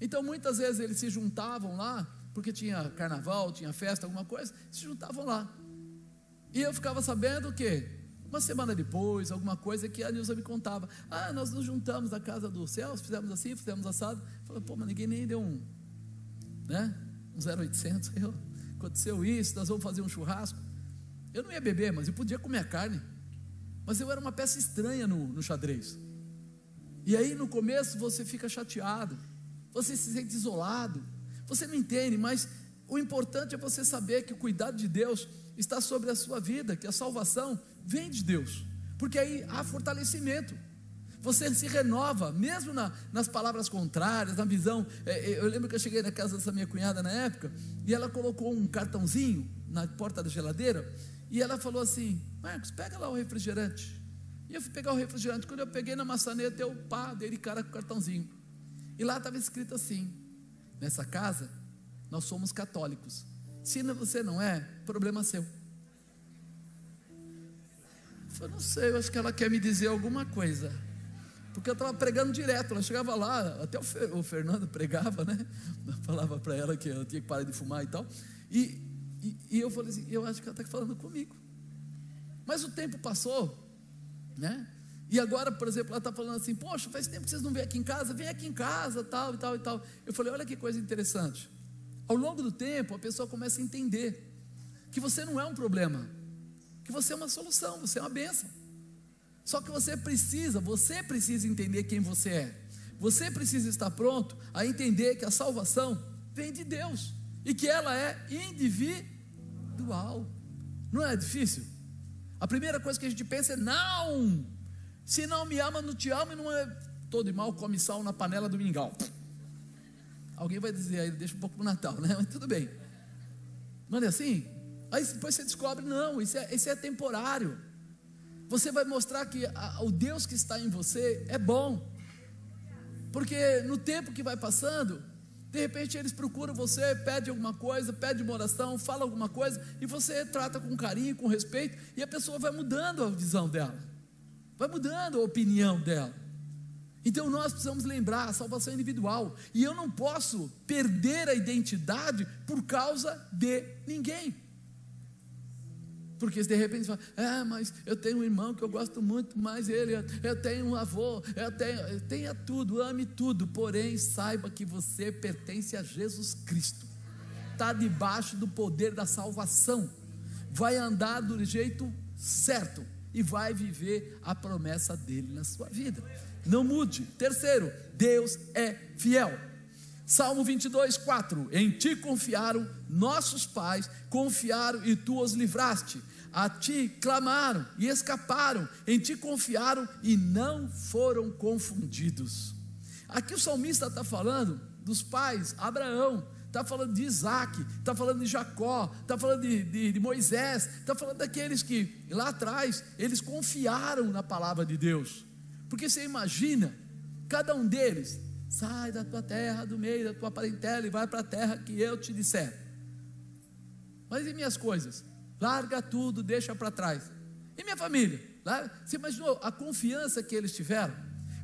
Então muitas vezes eles se juntavam lá, porque tinha carnaval, tinha festa, alguma coisa, se juntavam lá. E eu ficava sabendo o quê? Uma semana depois, alguma coisa que a Nilza me contava. Ah, nós nos juntamos na casa do céus, fizemos assim, fizemos assado. Falei, pô, mas ninguém nem deu um, né? Um 0800. Eu, aconteceu isso, nós vamos fazer um churrasco. Eu não ia beber, mas eu podia comer carne. Mas eu era uma peça estranha no, no xadrez. E aí no começo você fica chateado, você se sente isolado, você não entende, mas o importante é você saber que o cuidado de Deus está sobre a sua vida, que a salvação vem de Deus, porque aí há fortalecimento você se renova, mesmo na, nas palavras contrárias, na visão. É, é, eu lembro que eu cheguei na casa dessa minha cunhada na época, e ela colocou um cartãozinho na porta da geladeira, e ela falou assim: Marcos, pega lá o refrigerante. E eu fui pegar o refrigerante. Quando eu peguei na maçaneta, eu pá, dei de cara com o cartãozinho. E lá estava escrito assim: Nessa casa, nós somos católicos. Se você não é, problema seu. Falei, não sei, eu acho que ela quer me dizer alguma coisa porque eu estava pregando direto. Ela chegava lá, até o, Fernando pregava, né? Falava para ela que eu tinha que parar de fumar e tal. E, e, e eu falei assim: eu acho que ela está falando comigo. Mas o tempo passou, né? E agora, por exemplo, ela está falando assim: Poxa, faz tempo que vocês não vêm aqui em casa, vem aqui em casa, tal e tal e tal. Eu falei: Olha que coisa interessante. Ao longo do tempo, a pessoa começa a entender que você não é um problema, que você é uma solução, você é uma bênção. Só que você precisa, você precisa entender quem você é. Você precisa estar pronto a entender que a salvação vem de Deus e que ela é individual. Não é difícil? A primeira coisa que a gente pensa é: não, se não me ama, não te amo e não é todo mal come sal na panela do mingau. Alguém vai dizer aí, deixa um pouco para o Natal, né? Mas tudo bem. Não é assim? Aí depois você descobre: não, isso é, isso é temporário você vai mostrar que a, o Deus que está em você é bom. Porque no tempo que vai passando, de repente eles procuram você, pede alguma coisa, pede uma oração, fala alguma coisa, e você trata com carinho, com respeito, e a pessoa vai mudando a visão dela, vai mudando a opinião dela. Então nós precisamos lembrar a salvação individual, e eu não posso perder a identidade por causa de ninguém. Porque de repente você fala, é, mas eu tenho um irmão que eu gosto muito mais ele, eu tenho um avô, eu tenho, tenha tudo, ame tudo, porém saiba que você pertence a Jesus Cristo, está debaixo do poder da salvação, vai andar do jeito certo e vai viver a promessa dele na sua vida. Não mude. Terceiro, Deus é fiel. Salmo 22, 4: Em ti confiaram nossos pais, confiaram e tu os livraste. A ti clamaram e escaparam, em ti confiaram e não foram confundidos. Aqui o salmista está falando dos pais, Abraão, está falando de Isaac, está falando de Jacó, está falando de, de, de Moisés, está falando daqueles que lá atrás eles confiaram na palavra de Deus. Porque você imagina, cada um deles sai da tua terra, do meio da tua parentela e vai para a terra que eu te disser. Mas e minhas coisas? Larga tudo, deixa para trás. E minha família? Você imaginou a confiança que eles tiveram?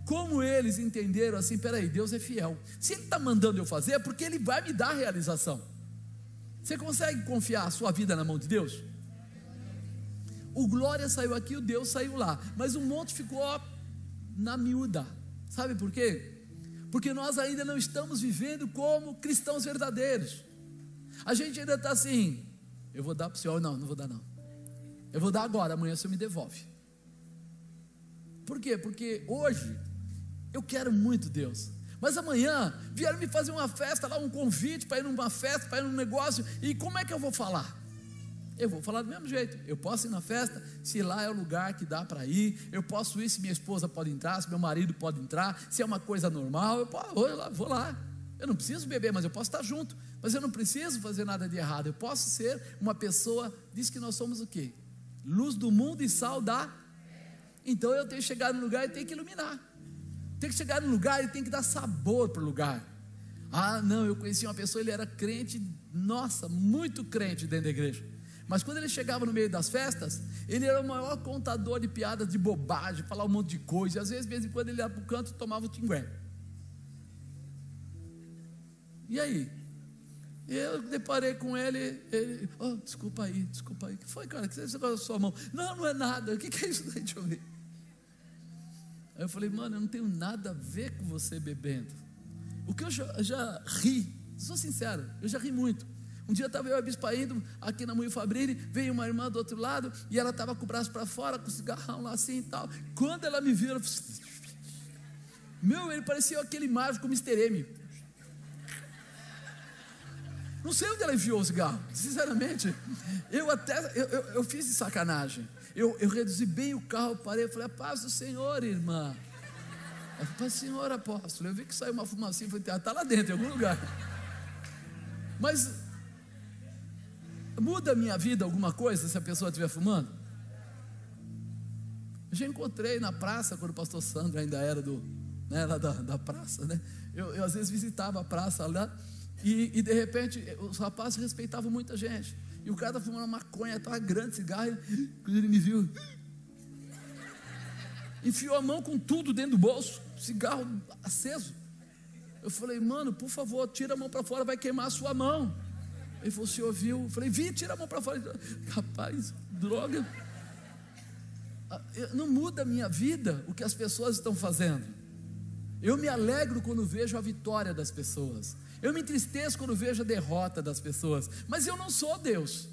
Como eles entenderam assim, peraí, Deus é fiel. Se Ele está mandando eu fazer, é porque Ele vai me dar realização. Você consegue confiar a sua vida na mão de Deus? O Glória saiu aqui, o Deus saiu lá. Mas o monte ficou ó, na miúda. Sabe por quê? Porque nós ainda não estamos vivendo como cristãos verdadeiros. A gente ainda está assim, eu vou dar para o senhor, não, não vou dar não. Eu vou dar agora, amanhã senhor me devolve. Por quê? Porque hoje eu quero muito Deus. Mas amanhã vieram me fazer uma festa lá, um convite para ir numa festa, para ir num negócio, e como é que eu vou falar? Eu vou falar do mesmo jeito. Eu posso ir na festa, se lá é o lugar que dá para ir. Eu posso ir se minha esposa pode entrar, se meu marido pode entrar, se é uma coisa normal, eu. Vou lá. Eu não preciso beber, mas eu posso estar junto. Mas eu não preciso fazer nada de errado. Eu posso ser uma pessoa, diz que nós somos o quê? Luz do mundo e sal da. Então eu tenho que chegar no lugar e tenho que iluminar. Tem que chegar no lugar e tem que dar sabor para o lugar. Ah, não, eu conheci uma pessoa, ele era crente, nossa, muito crente dentro da igreja. Mas quando ele chegava no meio das festas, ele era o maior contador de piadas de bobagem, falar um monte de coisa. E às vezes, de vez em quando, ele ia para o canto e tomava o tingué. E aí? Eu deparei com ele, ele, oh, desculpa aí, desculpa aí. O que foi, cara? O que você com a sua mão? Não, não é nada. O que, que é isso daí? Deixa eu ver. Aí eu falei, mano, eu não tenho nada a ver com você bebendo. O que eu já, já ri, sou sincero, eu já ri muito. Um dia estava eu e a bispa indo aqui na Moinho Fabrini, veio uma irmã do outro lado e ela estava com o braço para fora, com o cigarrão lá assim e tal. Quando ela me viu, ela meu, ele parecia aquele mágico Mr. M. Não sei onde ela enviou o cigarro, sinceramente. Eu até, eu, eu, eu fiz de sacanagem. Eu, eu, reduzi bem o carro, parei, falei, a paz do Senhor, irmã. Falei, Senhor apóstolo, eu vi que saiu uma fumacinha, falei, está lá dentro, em algum lugar. Mas Muda a minha vida alguma coisa se a pessoa estiver fumando? Eu já encontrei na praça, quando o pastor Sandro ainda era do, né, da, da praça, né? Eu, eu, às vezes visitava a praça lá e, e, de repente os rapazes respeitavam muita gente. E o cara estava fumando uma maconha, estava grande cigarro, quando ele me viu, enfiou a mão com tudo dentro do bolso, cigarro aceso. Eu falei, mano, por favor, tira a mão para fora, vai queimar a sua mão. Ele falou: Você ouviu? Eu falei: Vi, tira a mão para fora. Rapaz, droga. Ah, não muda a minha vida o que as pessoas estão fazendo. Eu me alegro quando vejo a vitória das pessoas. Eu me entristeço quando vejo a derrota das pessoas. Mas eu não sou Deus.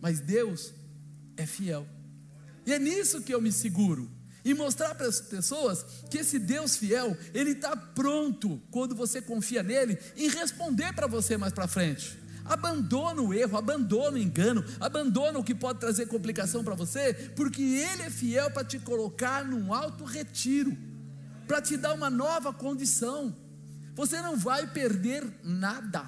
Mas Deus é fiel. E é nisso que eu me seguro. E mostrar para as pessoas que esse Deus fiel, Ele está pronto, quando você confia nele, em responder para você mais para frente. Abandona o erro, abandona o engano, abandona o que pode trazer complicação para você, porque Ele é fiel para te colocar num alto retiro, para te dar uma nova condição. Você não vai perder nada.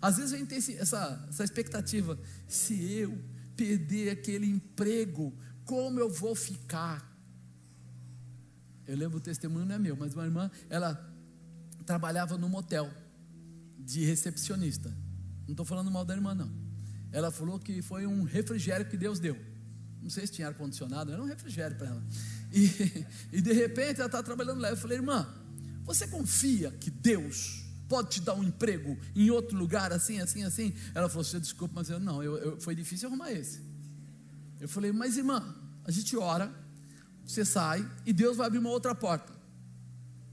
Às vezes a gente tem essa, essa expectativa: se eu perder aquele emprego, como eu vou ficar? Eu lembro o testemunho não é meu, mas uma irmã, ela trabalhava num motel de recepcionista. Não estou falando mal da irmã, não. Ela falou que foi um refrigério que Deus deu. Não sei se tinha ar-condicionado, era um refrigério para ela. E, e de repente ela está trabalhando lá. Eu falei, irmã, você confia que Deus pode te dar um emprego em outro lugar, assim, assim, assim? Ela falou, você desculpa, mas eu não, eu, eu, foi difícil arrumar esse. Eu falei, mas irmã, a gente ora, você sai e Deus vai abrir uma outra porta.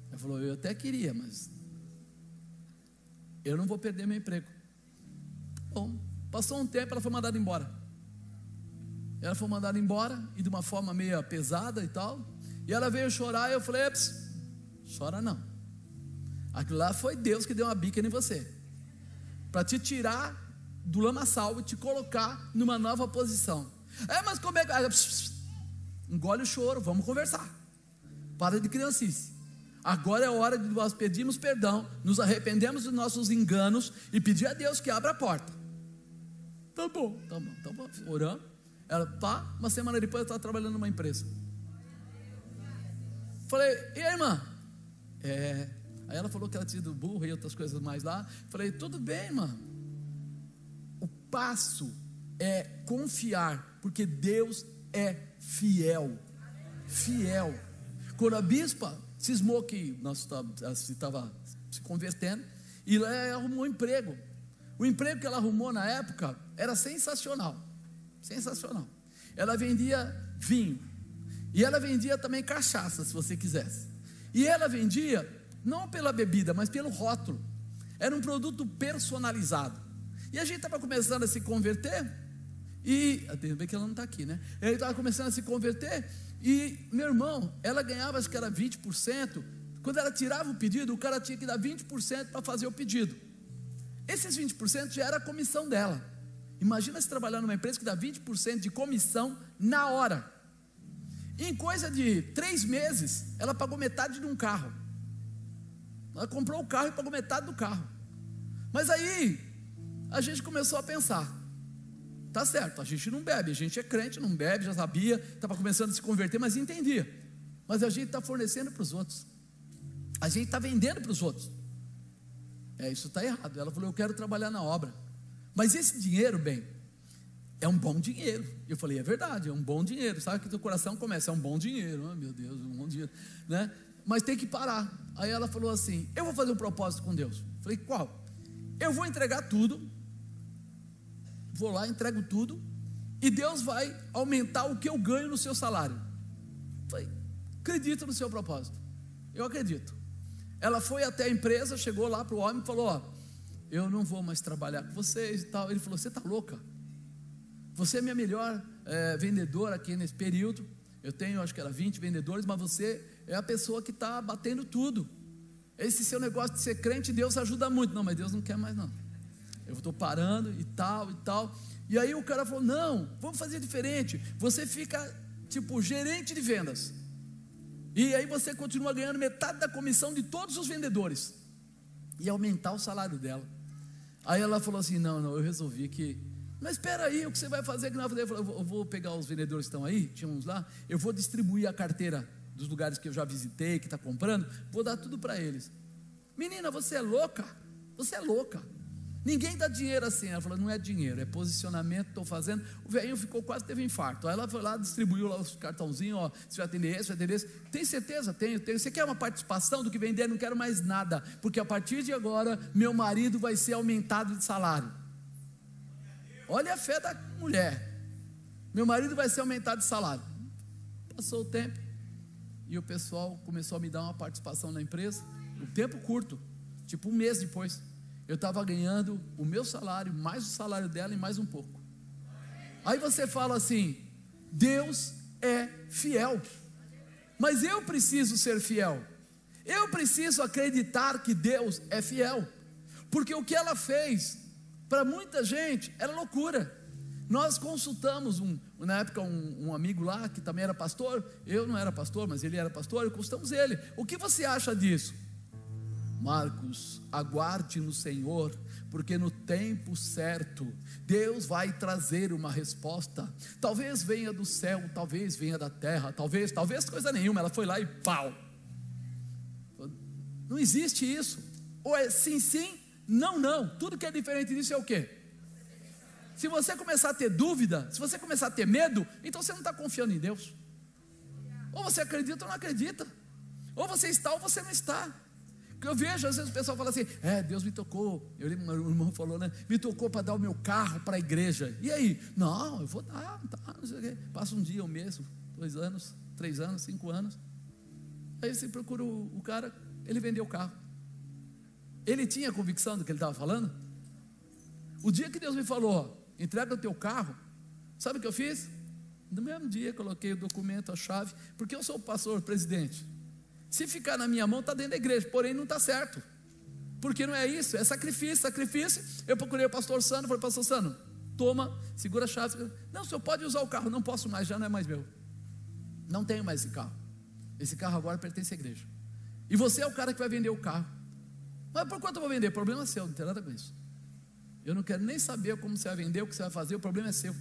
Ela falou, eu até queria, mas eu não vou perder meu emprego. Bom, passou um tempo, ela foi mandada embora. Ela foi mandada embora e de uma forma meio pesada e tal. E ela veio chorar e eu falei: chora não. Aquilo lá foi Deus que deu uma bica em você. Para te tirar do lamaçal e te colocar numa nova posição. É, mas como é que. Engole o choro, vamos conversar. Para de criancice. Agora é hora de nós pedirmos perdão, nos arrependemos dos nossos enganos e pedir a Deus que abra a porta. Tá bom, tá bom, tá bom. Orando. Ela, pá, uma semana depois eu estava trabalhando numa empresa. Falei, e aí, irmã? É. Aí ela falou que ela tinha do burro e outras coisas mais lá. Falei, tudo bem, irmã. O passo é confiar, porque Deus é fiel. Fiel. Quando a bispa cismou que nós estava se convertendo, e ela arrumou um emprego. O emprego que ela arrumou na época era sensacional. Sensacional. Ela vendia vinho. E ela vendia também cachaça, se você quisesse. E ela vendia, não pela bebida, mas pelo rótulo. Era um produto personalizado. E a gente estava começando a se converter. E, tem ver que ela não está aqui, né? Ele estava começando a se converter. E, meu irmão, ela ganhava, acho que era 20%. Quando ela tirava o pedido, o cara tinha que dar 20% para fazer o pedido. Esses 20% já era a comissão dela. Imagina se trabalhar numa empresa que dá 20% de comissão na hora. Em coisa de três meses, ela pagou metade de um carro. Ela comprou o carro e pagou metade do carro. Mas aí, a gente começou a pensar: tá certo, a gente não bebe, a gente é crente, não bebe, já sabia, estava começando a se converter, mas entendia. Mas a gente está fornecendo para os outros, a gente está vendendo para os outros. É, isso está errado. Ela falou: eu quero trabalhar na obra. Mas esse dinheiro, bem, é um bom dinheiro. Eu falei, é verdade, é um bom dinheiro. Sabe que teu coração começa, é um bom dinheiro. Oh, meu Deus, um bom dinheiro. Né? Mas tem que parar. Aí ela falou assim: Eu vou fazer um propósito com Deus. Eu falei, qual? Eu vou entregar tudo. Vou lá, entrego tudo. E Deus vai aumentar o que eu ganho no seu salário. Eu falei, acredito no seu propósito. Eu acredito. Ela foi até a empresa, chegou lá para o homem e falou: Ó, eu não vou mais trabalhar com vocês e tal. Ele falou: Você está louca? Você é minha melhor é, vendedora aqui nesse período. Eu tenho, acho que era 20 vendedores, mas você é a pessoa que está batendo tudo. Esse seu negócio de ser crente, Deus ajuda muito. Não, mas Deus não quer mais, não. Eu estou parando e tal e tal. E aí o cara falou: Não, vamos fazer diferente. Você fica, tipo, gerente de vendas. E aí você continua ganhando metade da comissão de todos os vendedores. E aumentar o salário dela. Aí ela falou assim: Não, não, eu resolvi que mas espera aí, o que você vai fazer? Que fazer? Eu, falei, eu vou pegar os vendedores que estão aí, tinha uns lá, eu vou distribuir a carteira dos lugares que eu já visitei, que está comprando, vou dar tudo para eles. Menina, você é louca? Você é louca. Ninguém dá dinheiro assim. Ela falou: não é dinheiro, é posicionamento, estou fazendo. O velhinho ficou quase teve infarto. Aí ela foi lá, distribuiu lá os cartãozinhos, ó, se vai atender esse, vai atender esse. Tem certeza? Tenho, tenho. Você quer uma participação do que vender? Não quero mais nada, porque a partir de agora, meu marido vai ser aumentado de salário. Olha a fé da mulher. Meu marido vai ser aumentado de salário. Passou o tempo e o pessoal começou a me dar uma participação na empresa. Um tempo curto, tipo um mês depois. Eu estava ganhando o meu salário, mais o salário dela e mais um pouco. Aí você fala assim: Deus é fiel. Mas eu preciso ser fiel. Eu preciso acreditar que Deus é fiel. Porque o que ela fez para muita gente era loucura. Nós consultamos um, na época um, um, amigo lá que também era pastor. Eu não era pastor, mas ele era pastor. E consultamos ele. O que você acha disso? Marcos, aguarde no Senhor, porque no tempo certo Deus vai trazer uma resposta. Talvez venha do céu, talvez venha da terra, talvez, talvez coisa nenhuma. Ela foi lá e pau. Não existe isso. Ou é sim, sim, não, não. Tudo que é diferente disso é o quê? Se você começar a ter dúvida, se você começar a ter medo, então você não está confiando em Deus. Ou você acredita ou não acredita. Ou você está ou você não está. Eu vejo, às vezes o pessoal fala assim: É, Deus me tocou. Eu lembro, meu irmão falou, né? Me tocou para dar o meu carro para a igreja. E aí? Não, eu vou dar, tá, não sei o quê. Passa um dia, um mês, dois anos, três anos, cinco anos. Aí você procura o, o cara, ele vendeu o carro. Ele tinha convicção do que ele estava falando? O dia que Deus me falou, entrega o teu carro, sabe o que eu fiz? No mesmo dia coloquei o documento, a chave, porque eu sou o pastor, presidente. Se ficar na minha mão, está dentro da igreja, porém não está certo. Porque não é isso, é sacrifício, sacrifício. Eu procurei o pastor Sano, falei, pastor Sano, toma, segura a chave. Não, senhor pode usar o carro, não posso mais, já não é mais meu. Não tenho mais esse carro. Esse carro agora pertence à igreja. E você é o cara que vai vender o carro. Mas por quanto eu vou vender? Problema seu, não tem nada com isso. Eu não quero nem saber como você vai vender, o que você vai fazer, o problema é seu.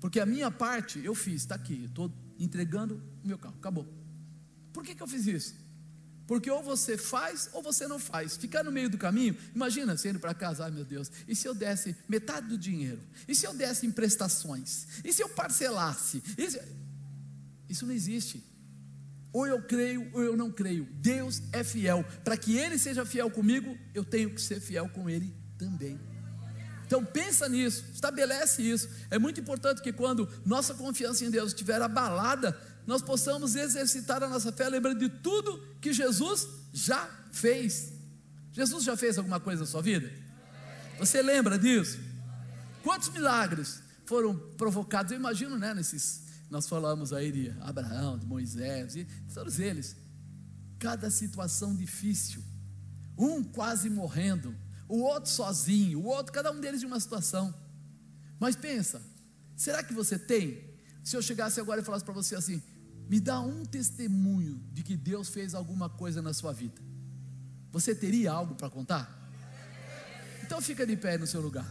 Porque a minha parte eu fiz, está aqui, estou entregando o meu carro, acabou. Por que, que eu fiz isso? Porque ou você faz ou você não faz. Ficar no meio do caminho, imagina você indo para casa, ai meu Deus, e se eu desse metade do dinheiro? E se eu desse em prestações? E se eu parcelasse? Se... Isso não existe. Ou eu creio ou eu não creio. Deus é fiel. Para que Ele seja fiel comigo, eu tenho que ser fiel com Ele também. Então pensa nisso, estabelece isso. É muito importante que quando nossa confiança em Deus estiver abalada, nós possamos exercitar a nossa fé, lembrando de tudo que Jesus já fez. Jesus já fez alguma coisa na sua vida? Você lembra disso? Quantos milagres foram provocados? Eu imagino, né, nesses, nós falamos aí de Abraão, de Moisés, e todos eles. Cada situação difícil, um quase morrendo, o outro sozinho, o outro, cada um deles de uma situação. Mas pensa, será que você tem? Se eu chegasse agora e falasse para você assim, me dá um testemunho de que Deus fez alguma coisa na sua vida. Você teria algo para contar? Então fica de pé no seu lugar.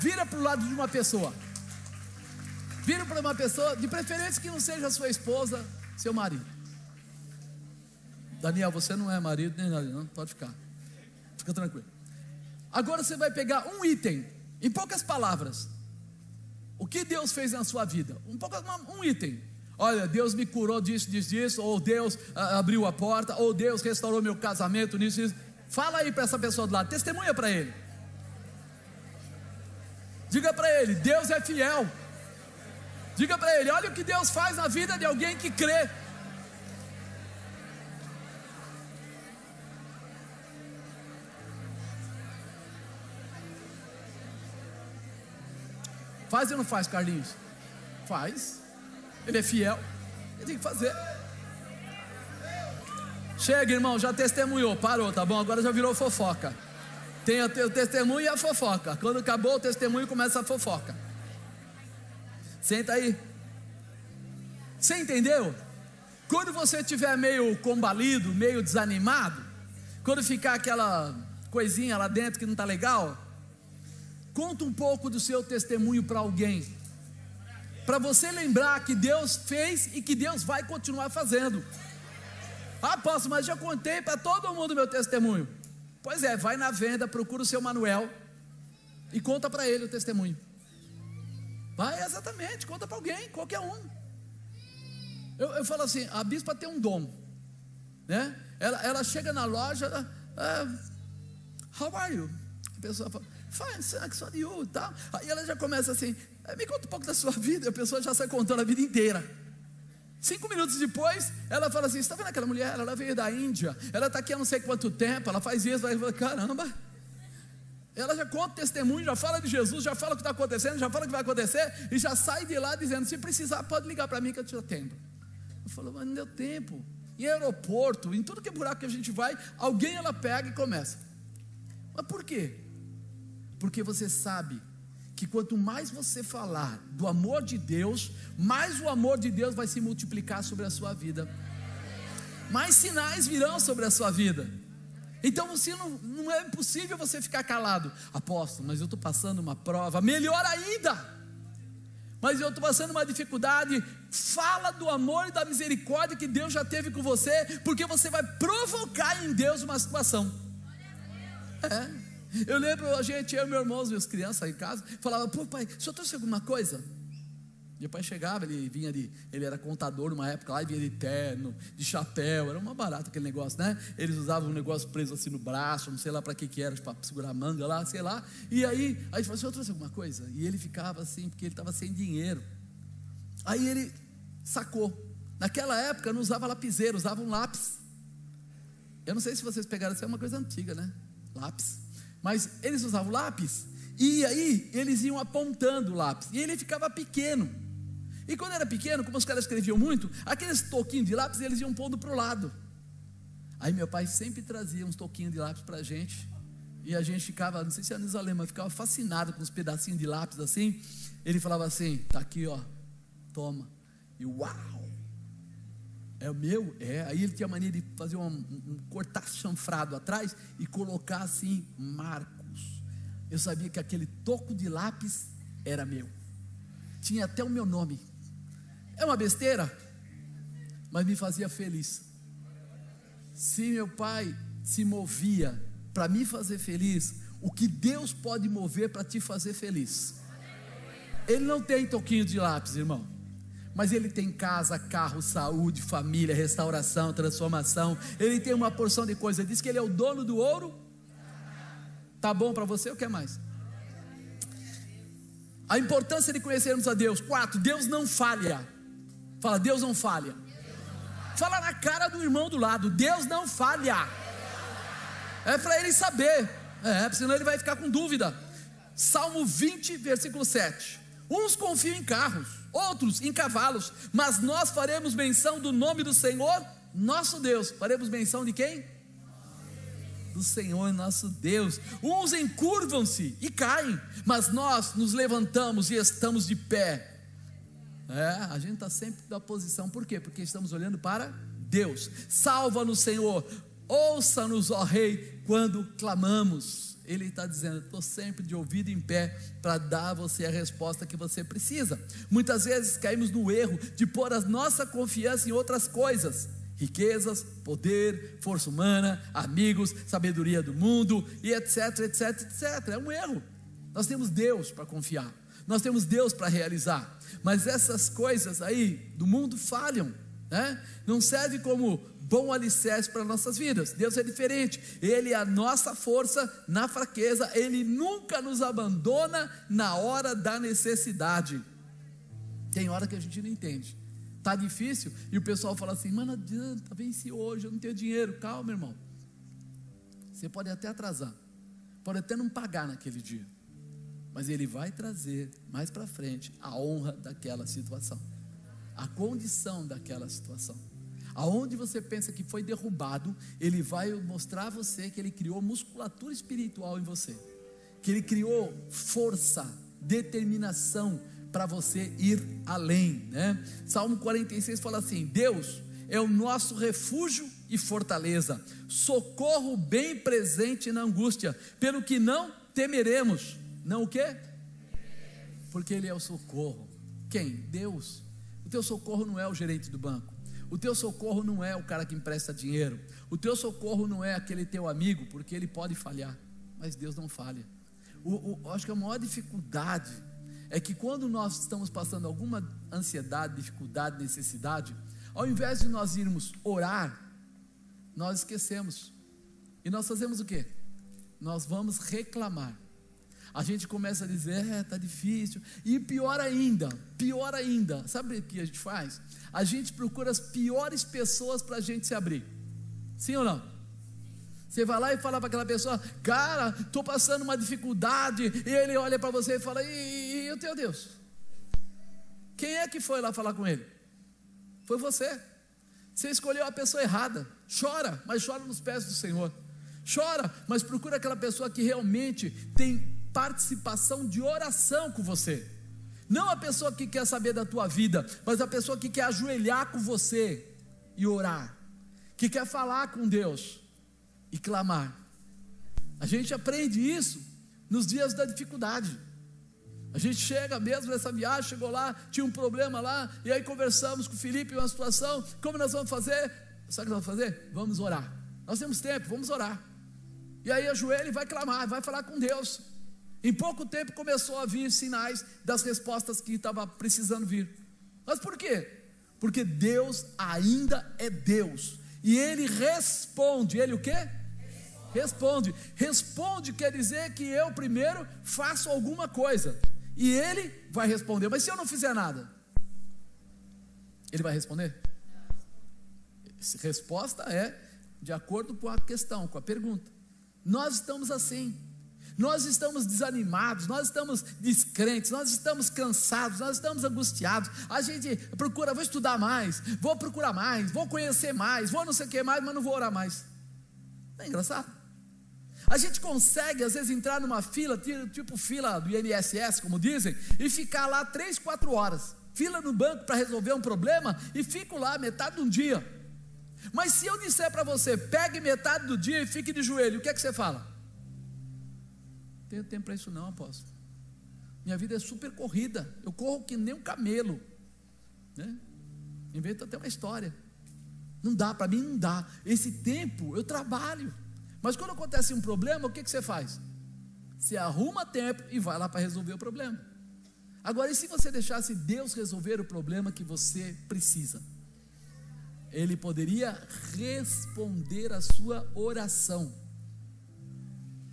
Vira para o lado de uma pessoa. Vira para uma pessoa, de preferência que não seja sua esposa, seu marido. Daniel, você não é marido nem nada, não? Pode ficar. Fica tranquilo. Agora você vai pegar um item, em poucas palavras. O que Deus fez na sua vida? Um, pouco, um item. Olha, Deus me curou disso, disso, disso, ou Deus ah, abriu a porta, ou Deus restaurou meu casamento, nisso, nisso. Fala aí para essa pessoa do lado, testemunha para ele. Diga para ele, Deus é fiel. Diga para ele, olha o que Deus faz na vida de alguém que crê. Faz ou não faz, Carlinhos? Faz. Ele é fiel. Ele tem que fazer. Chega, irmão, já testemunhou, parou, tá bom? Agora já virou fofoca. Tem o testemunho e a fofoca. Quando acabou o testemunho, começa a fofoca. Senta aí. Você entendeu? Quando você estiver meio combalido, meio desanimado, quando ficar aquela coisinha lá dentro que não está legal, conta um pouco do seu testemunho para alguém para você lembrar que Deus fez e que Deus vai continuar fazendo. Ah, posso, mas já contei para todo mundo meu testemunho. Pois é, vai na venda, procura o seu Manuel e conta para ele o testemunho. Vai, exatamente, conta para alguém, qualquer um. Eu, eu, falo assim: a bispa tem um dom, né? Ela, ela chega na loja, uh, how are you? A pessoa fala, fine, thanks, for you, e tal. Aí ela já começa assim: me conta um pouco da sua vida. E a pessoa já sai contando a vida inteira. Cinco minutos depois, ela fala assim: está vendo aquela mulher? Ela veio da Índia, ela está aqui há não sei quanto tempo, ela faz isso, vai caramba. Ela já conta testemunho, já fala de Jesus, já fala o que está acontecendo, já fala o que vai acontecer, e já sai de lá dizendo: Se precisar, pode ligar para mim que eu te atendo. Eu falo, mas não deu tempo. Em aeroporto, em tudo que é buraco que a gente vai, alguém ela pega e começa. Mas por quê? Porque você sabe que quanto mais você falar do amor de Deus, mais o amor de Deus vai se multiplicar sobre a sua vida, mais sinais virão sobre a sua vida. Então você não, não é impossível você ficar calado, apóstolo, mas eu estou passando uma prova, melhor ainda. Mas eu estou passando uma dificuldade. Fala do amor e da misericórdia que Deus já teve com você, porque você vai provocar em Deus uma situação. É. Eu lembro a gente, eu e meu irmão, as crianças em casa, falava, pô pai, senhor trouxe alguma coisa? Meu pai chegava, ele vinha de, ele era contador numa época lá, e vinha de terno, de chapéu, era uma barata aquele negócio, né? Eles usavam um negócio preso assim no braço, não sei lá para que que era, para segurar a manga lá, sei lá. E aí, aí falou, o senhor trouxe alguma coisa? E ele ficava assim, porque ele estava sem dinheiro. Aí ele sacou. Naquela época não usava lapiseiro, usava um lápis. Eu não sei se vocês pegaram, isso é uma coisa antiga, né? Lápis. Mas eles usavam lápis, e aí eles iam apontando o lápis, e ele ficava pequeno. E quando era pequeno, como os caras escreviam muito, aqueles toquinhos de lápis eles iam pondo para o lado. Aí meu pai sempre trazia uns toquinhos de lápis para a gente. E a gente ficava, não sei se é Nisa mas ficava fascinado com os pedacinhos de lápis assim. Ele falava assim: tá aqui, ó, toma. E uau! É o meu? É. Aí ele tinha a mania de fazer um, um cortar chanfrado atrás e colocar assim, Marcos. Eu sabia que aquele toco de lápis era meu. Tinha até o meu nome. É uma besteira, mas me fazia feliz. Se meu pai se movia para me fazer feliz, o que Deus pode mover para te fazer feliz? Ele não tem toquinho de lápis, irmão. Mas ele tem casa, carro, saúde, família, restauração, transformação. Ele tem uma porção de coisas. Diz que ele é o dono do ouro. Tá bom para você? O que mais? A importância de conhecermos a Deus. Quatro, Deus não falha. Fala, Deus não falha. Fala na cara do irmão do lado, Deus não falha. É para ele saber, é, senão ele vai ficar com dúvida. Salmo 20, versículo 7. Uns confiam em carros, outros em cavalos, mas nós faremos menção do nome do Senhor, nosso Deus. Faremos menção de quem? Do Senhor nosso Deus. Uns encurvam-se e caem, mas nós nos levantamos e estamos de pé. É, a gente está sempre da posição, por quê? Porque estamos olhando para Deus. Salva-nos, Senhor, ouça-nos, ó Rei, quando clamamos. Ele está dizendo: estou sempre de ouvido em pé para dar a você a resposta que você precisa. Muitas vezes caímos no erro de pôr a nossa confiança em outras coisas riquezas, poder, força humana, amigos, sabedoria do mundo e etc, etc, etc. É um erro. Nós temos Deus para confiar. Nós temos Deus para realizar, mas essas coisas aí do mundo falham, né? não serve como bom alicerce para nossas vidas. Deus é diferente, Ele é a nossa força na fraqueza, Ele nunca nos abandona na hora da necessidade. Tem hora que a gente não entende, está difícil, e o pessoal fala assim: mano, adianta, vence hoje, eu não tenho dinheiro. Calma, irmão, você pode até atrasar, pode até não pagar naquele dia mas ele vai trazer mais para frente a honra daquela situação, a condição daquela situação. Aonde você pensa que foi derrubado, ele vai mostrar a você que ele criou musculatura espiritual em você, que ele criou força, determinação para você ir além, né? Salmo 46 fala assim: Deus é o nosso refúgio e fortaleza, socorro bem presente na angústia, pelo que não temeremos não o quê? Porque Ele é o socorro. Quem? Deus. O teu socorro não é o gerente do banco. O teu socorro não é o cara que empresta dinheiro. O teu socorro não é aquele teu amigo, porque ele pode falhar, mas Deus não falha. O, o, acho que a maior dificuldade é que quando nós estamos passando alguma ansiedade, dificuldade, necessidade, ao invés de nós irmos orar, nós esquecemos. E nós fazemos o quê? Nós vamos reclamar a gente começa a dizer, é, tá difícil. E pior ainda, pior ainda, sabe o que a gente faz? A gente procura as piores pessoas para a gente se abrir. Sim ou não? Você vai lá e fala para aquela pessoa, cara, estou passando uma dificuldade, e ele olha para você e fala, e, e o teu Deus? Quem é que foi lá falar com ele? Foi você. Você escolheu a pessoa errada. Chora, mas chora nos pés do Senhor. Chora, mas procura aquela pessoa que realmente tem participação de oração com você. Não a pessoa que quer saber da tua vida, mas a pessoa que quer ajoelhar com você e orar, que quer falar com Deus e clamar. A gente aprende isso nos dias da dificuldade. A gente chega mesmo nessa viagem, chegou lá, tinha um problema lá, e aí conversamos com o Felipe, uma situação, como nós vamos fazer? Sabe o que nós vamos fazer? Vamos orar. Nós temos tempo, vamos orar. E aí ajoelha e vai clamar, vai falar com Deus. Em pouco tempo começou a vir sinais das respostas que estava precisando vir. Mas por quê? Porque Deus ainda é Deus. E Ele responde. Ele o quê? Responde. Responde quer dizer que eu primeiro faço alguma coisa. E Ele vai responder. Mas se eu não fizer nada, Ele vai responder? Resposta é de acordo com a questão, com a pergunta. Nós estamos assim nós estamos desanimados, nós estamos descrentes, nós estamos cansados, nós estamos angustiados. A gente procura, vou estudar mais, vou procurar mais, vou conhecer mais, vou não sei o que mais, mas não vou orar mais. Não é engraçado? A gente consegue, às vezes, entrar numa fila, tipo fila do INSS, como dizem, e ficar lá três, quatro horas. Fila no banco para resolver um problema e fico lá metade de um dia. Mas se eu disser para você, pegue metade do dia e fique de joelho, o que é que você fala? Tenho tempo para isso não, apóstolo. Minha vida é super corrida, eu corro que nem um camelo. Né? Invento até uma história. Não dá, para mim não dá. Esse tempo eu trabalho. Mas quando acontece um problema, o que, que você faz? Você arruma tempo e vai lá para resolver o problema. Agora, e se você deixasse Deus resolver o problema que você precisa? Ele poderia responder a sua oração.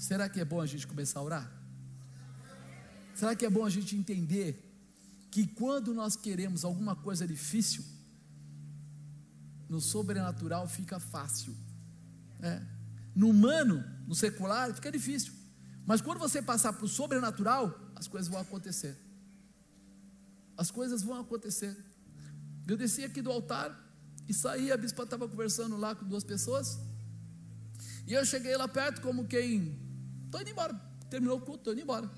Será que é bom a gente começar a orar? Será que é bom a gente entender que quando nós queremos alguma coisa difícil, no sobrenatural fica fácil. É. No humano, no secular, fica difícil. Mas quando você passar para o sobrenatural, as coisas vão acontecer. As coisas vão acontecer. Eu desci aqui do altar e saí, a bispa estava conversando lá com duas pessoas. E eu cheguei lá perto como quem, estou indo embora. Terminou o culto, estou indo embora.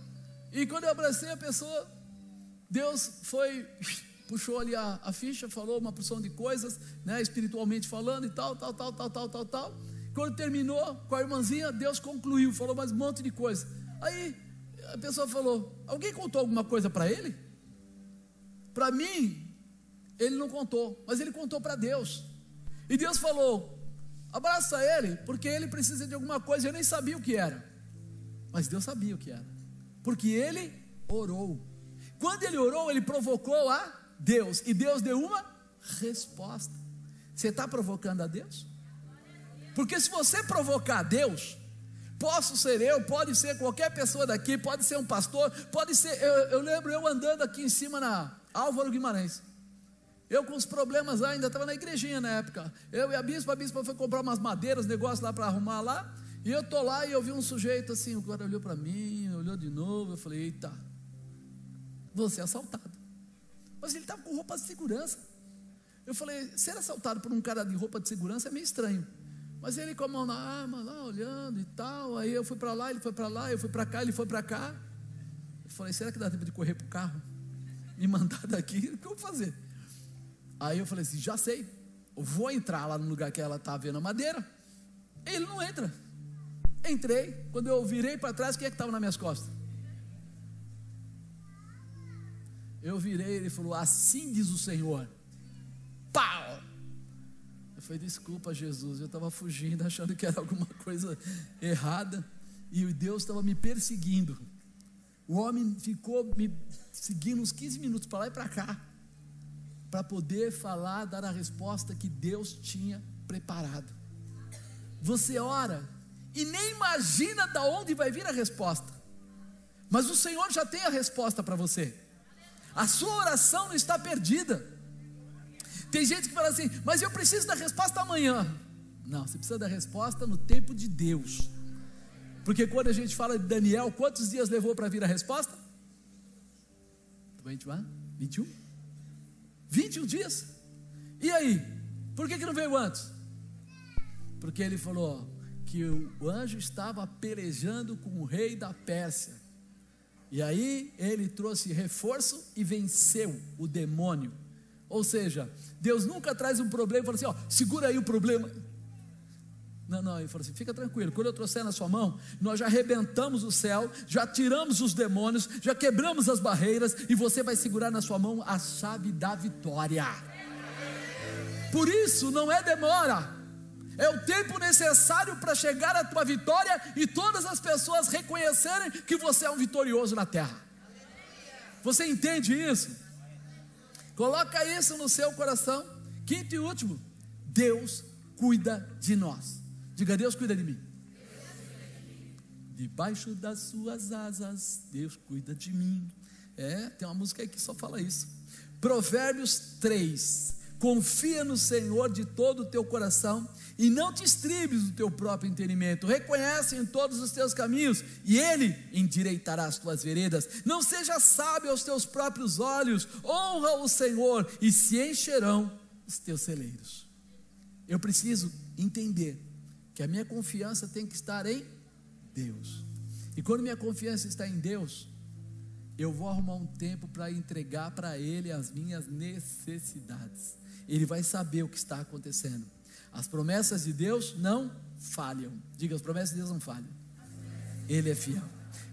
E quando eu abracei a pessoa, Deus foi, puxou ali a, a ficha, falou uma porção de coisas, né, espiritualmente falando e tal, tal, tal, tal, tal, tal, tal. Quando terminou com a irmãzinha, Deus concluiu, falou mais um monte de coisa. Aí a pessoa falou: Alguém contou alguma coisa para ele? Para mim, ele não contou, mas ele contou para Deus. E Deus falou: Abraça ele, porque ele precisa de alguma coisa. Eu nem sabia o que era, mas Deus sabia o que era, porque ele orou. Quando ele orou, ele provocou a Deus, e Deus deu uma resposta. Você está provocando a Deus? Porque se você provocar a Deus, posso ser eu, pode ser qualquer pessoa daqui, pode ser um pastor, pode ser. Eu, eu lembro eu andando aqui em cima na Álvaro Guimarães. Eu com os problemas lá, ainda estava na igrejinha na época. Eu e a bispa, a bispa foi comprar umas madeiras, negócio lá para arrumar lá. E eu tô lá e eu vi um sujeito assim, o cara olhou para mim, olhou de novo, eu falei, eita, vou ser assaltado. Mas ele estava com roupa de segurança. Eu falei, ser assaltado por um cara de roupa de segurança é meio estranho. Mas ele com a mão na arma, lá olhando e tal. Aí eu fui para lá, ele foi para lá, eu fui para cá, ele foi para cá. Eu falei, será que dá tempo de correr para o carro? Me mandar daqui, o que eu vou fazer? Aí eu falei assim, já sei. Eu vou entrar lá no lugar que ela está vendo a madeira. Ele não entra. Entrei. Quando eu virei para trás, quem é que estava nas minhas costas? Eu virei, ele falou, assim diz o Senhor. Pau! Eu falei, desculpa, Jesus, eu estava fugindo, achando que era alguma coisa errada, e Deus estava me perseguindo. O homem ficou me seguindo uns 15 minutos para lá e para cá, para poder falar, dar a resposta que Deus tinha preparado. Você ora e nem imagina de onde vai vir a resposta, mas o Senhor já tem a resposta para você. A sua oração não está perdida. Tem gente que fala assim, mas eu preciso da resposta amanhã. Não, você precisa da resposta no tempo de Deus. Porque quando a gente fala de Daniel, quantos dias levou para vir a resposta? 21? 21? 21 dias? E aí? Por que, que não veio antes? Porque ele falou que o anjo estava pelejando com o rei da Pérsia. E aí ele trouxe reforço e venceu o demônio. Ou seja, Deus nunca traz um problema e fala assim: ó, segura aí o problema. Não, não, ele falou assim: fica tranquilo, quando eu trouxer na sua mão, nós já arrebentamos o céu, já tiramos os demônios, já quebramos as barreiras, e você vai segurar na sua mão a chave da vitória. Por isso, não é demora, é o tempo necessário para chegar à tua vitória e todas as pessoas reconhecerem que você é um vitorioso na terra. Você entende isso? Coloca isso no seu coração. Quinto e último, Deus cuida de nós. Diga, Deus cuida de mim. Debaixo das suas asas, Deus cuida de mim. É, tem uma música aí que só fala isso. Provérbios 3. Confia no Senhor de todo o teu coração e não te estribes do teu próprio entendimento. Reconhece em todos os teus caminhos e ele endireitará as tuas veredas. Não seja sábio aos teus próprios olhos. Honra o Senhor e se encherão os teus celeiros. Eu preciso entender que a minha confiança tem que estar em Deus. E quando minha confiança está em Deus, eu vou arrumar um tempo para entregar para Ele as minhas necessidades. Ele vai saber o que está acontecendo. As promessas de Deus não falham. Diga, as promessas de Deus não falham. Ele é fiel.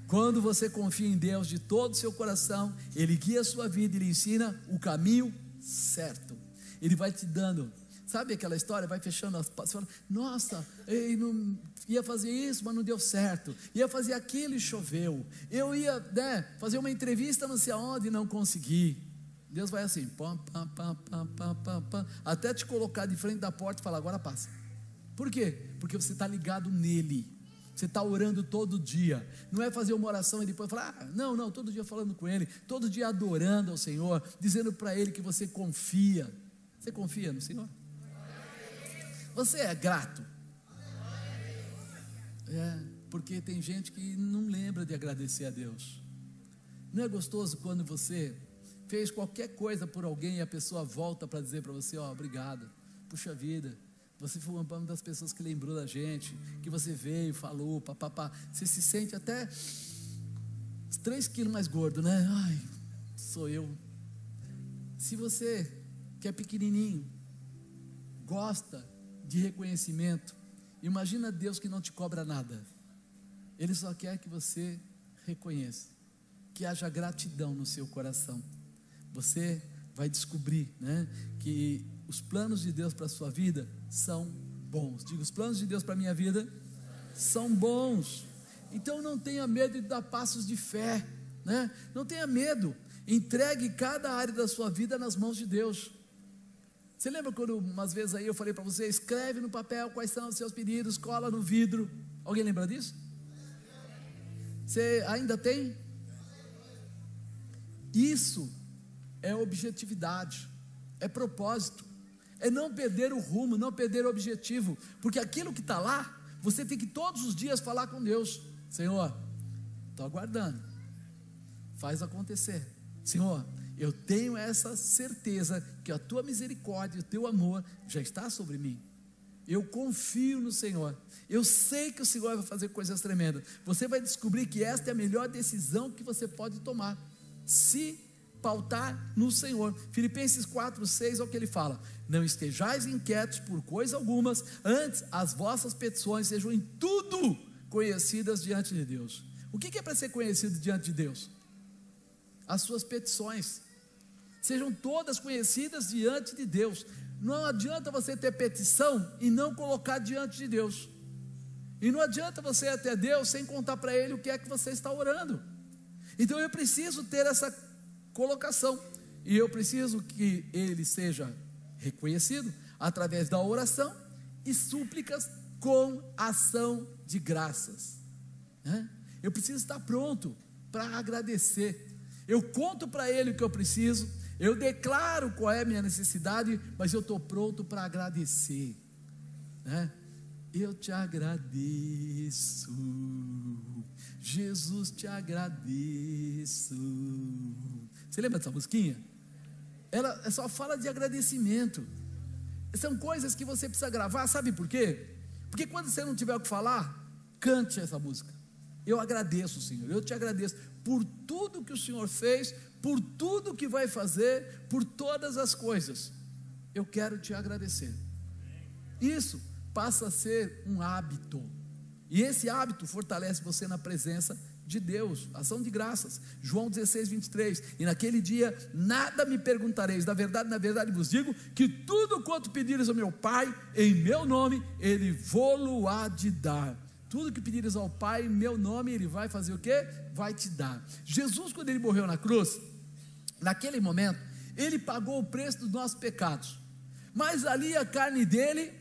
Quando você confia em Deus de todo o seu coração, Ele guia a sua vida e lhe ensina o caminho certo. Ele vai te dando Sabe aquela história? Vai fechando as fala, Nossa, ei, não, ia fazer isso, mas não deu certo. Ia fazer aquilo e choveu. Eu ia né, fazer uma entrevista não sei aonde e não consegui. Deus vai assim, pam, pam, pam, pam, pam, pam, pam, até te colocar de frente da porta e falar, agora passa. Por quê? Porque você está ligado nele. Você está orando todo dia. Não é fazer uma oração e depois falar, ah, não, não, todo dia falando com ele, todo dia adorando ao Senhor, dizendo para ele que você confia. Você confia no Senhor? Você é grato? É, porque tem gente que não lembra de agradecer a Deus. Não é gostoso quando você fez qualquer coisa por alguém e a pessoa volta para dizer para você: Ó, oh, obrigado, puxa vida. Você foi uma das pessoas que lembrou da gente, que você veio, falou, papapá. Você se sente até três quilos mais gordo, né? Ai, sou eu. Se você, que é pequenininho, gosta de reconhecimento. Imagina Deus que não te cobra nada. Ele só quer que você reconheça, que haja gratidão no seu coração. Você vai descobrir, né, que os planos de Deus para a sua vida são bons. Digo, os planos de Deus para a minha vida são bons. Então não tenha medo de dar passos de fé, né? Não tenha medo. Entregue cada área da sua vida nas mãos de Deus. Você lembra quando umas vezes aí eu falei para você, escreve no papel quais são os seus pedidos, cola no vidro. Alguém lembra disso? Você ainda tem? Isso é objetividade, é propósito, é não perder o rumo, não perder o objetivo, porque aquilo que está lá, você tem que todos os dias falar com Deus: Senhor, estou aguardando, faz acontecer. Senhor, eu tenho essa certeza que a tua misericórdia, o teu amor já está sobre mim. Eu confio no Senhor. Eu sei que o Senhor vai fazer coisas tremendas. Você vai descobrir que esta é a melhor decisão que você pode tomar. Se pautar no Senhor. Filipenses 4, 6 é o que ele fala: Não estejais inquietos por coisa algumas, antes as vossas petições sejam em tudo conhecidas diante de Deus. O que é para ser conhecido diante de Deus? As suas petições sejam todas conhecidas diante de Deus. Não adianta você ter petição e não colocar diante de Deus. E não adianta você ir até Deus sem contar para Ele o que é que você está orando. Então eu preciso ter essa colocação. E eu preciso que Ele seja reconhecido através da oração e súplicas com ação de graças. Né? Eu preciso estar pronto para agradecer. Eu conto para Ele o que eu preciso, eu declaro qual é a minha necessidade, mas eu estou pronto para agradecer. Né? Eu te agradeço, Jesus te agradeço. Você lembra dessa musiquinha? Ela só fala de agradecimento. São coisas que você precisa gravar, sabe por quê? Porque quando você não tiver o que falar, cante essa música. Eu agradeço, Senhor, eu te agradeço por tudo que o Senhor fez, por tudo que vai fazer, por todas as coisas. Eu quero te agradecer. Isso passa a ser um hábito. E esse hábito fortalece você na presença de Deus, ação de graças. João 16, 23. E naquele dia nada me perguntareis. Na verdade, na verdade vos digo que tudo quanto pedires ao meu Pai, em meu nome, Ele vô-lo há de dar. Tudo que pedires ao Pai em meu nome, Ele vai fazer o que? Vai te dar. Jesus, quando Ele morreu na cruz, naquele momento, Ele pagou o preço dos nossos pecados. Mas ali a carne dele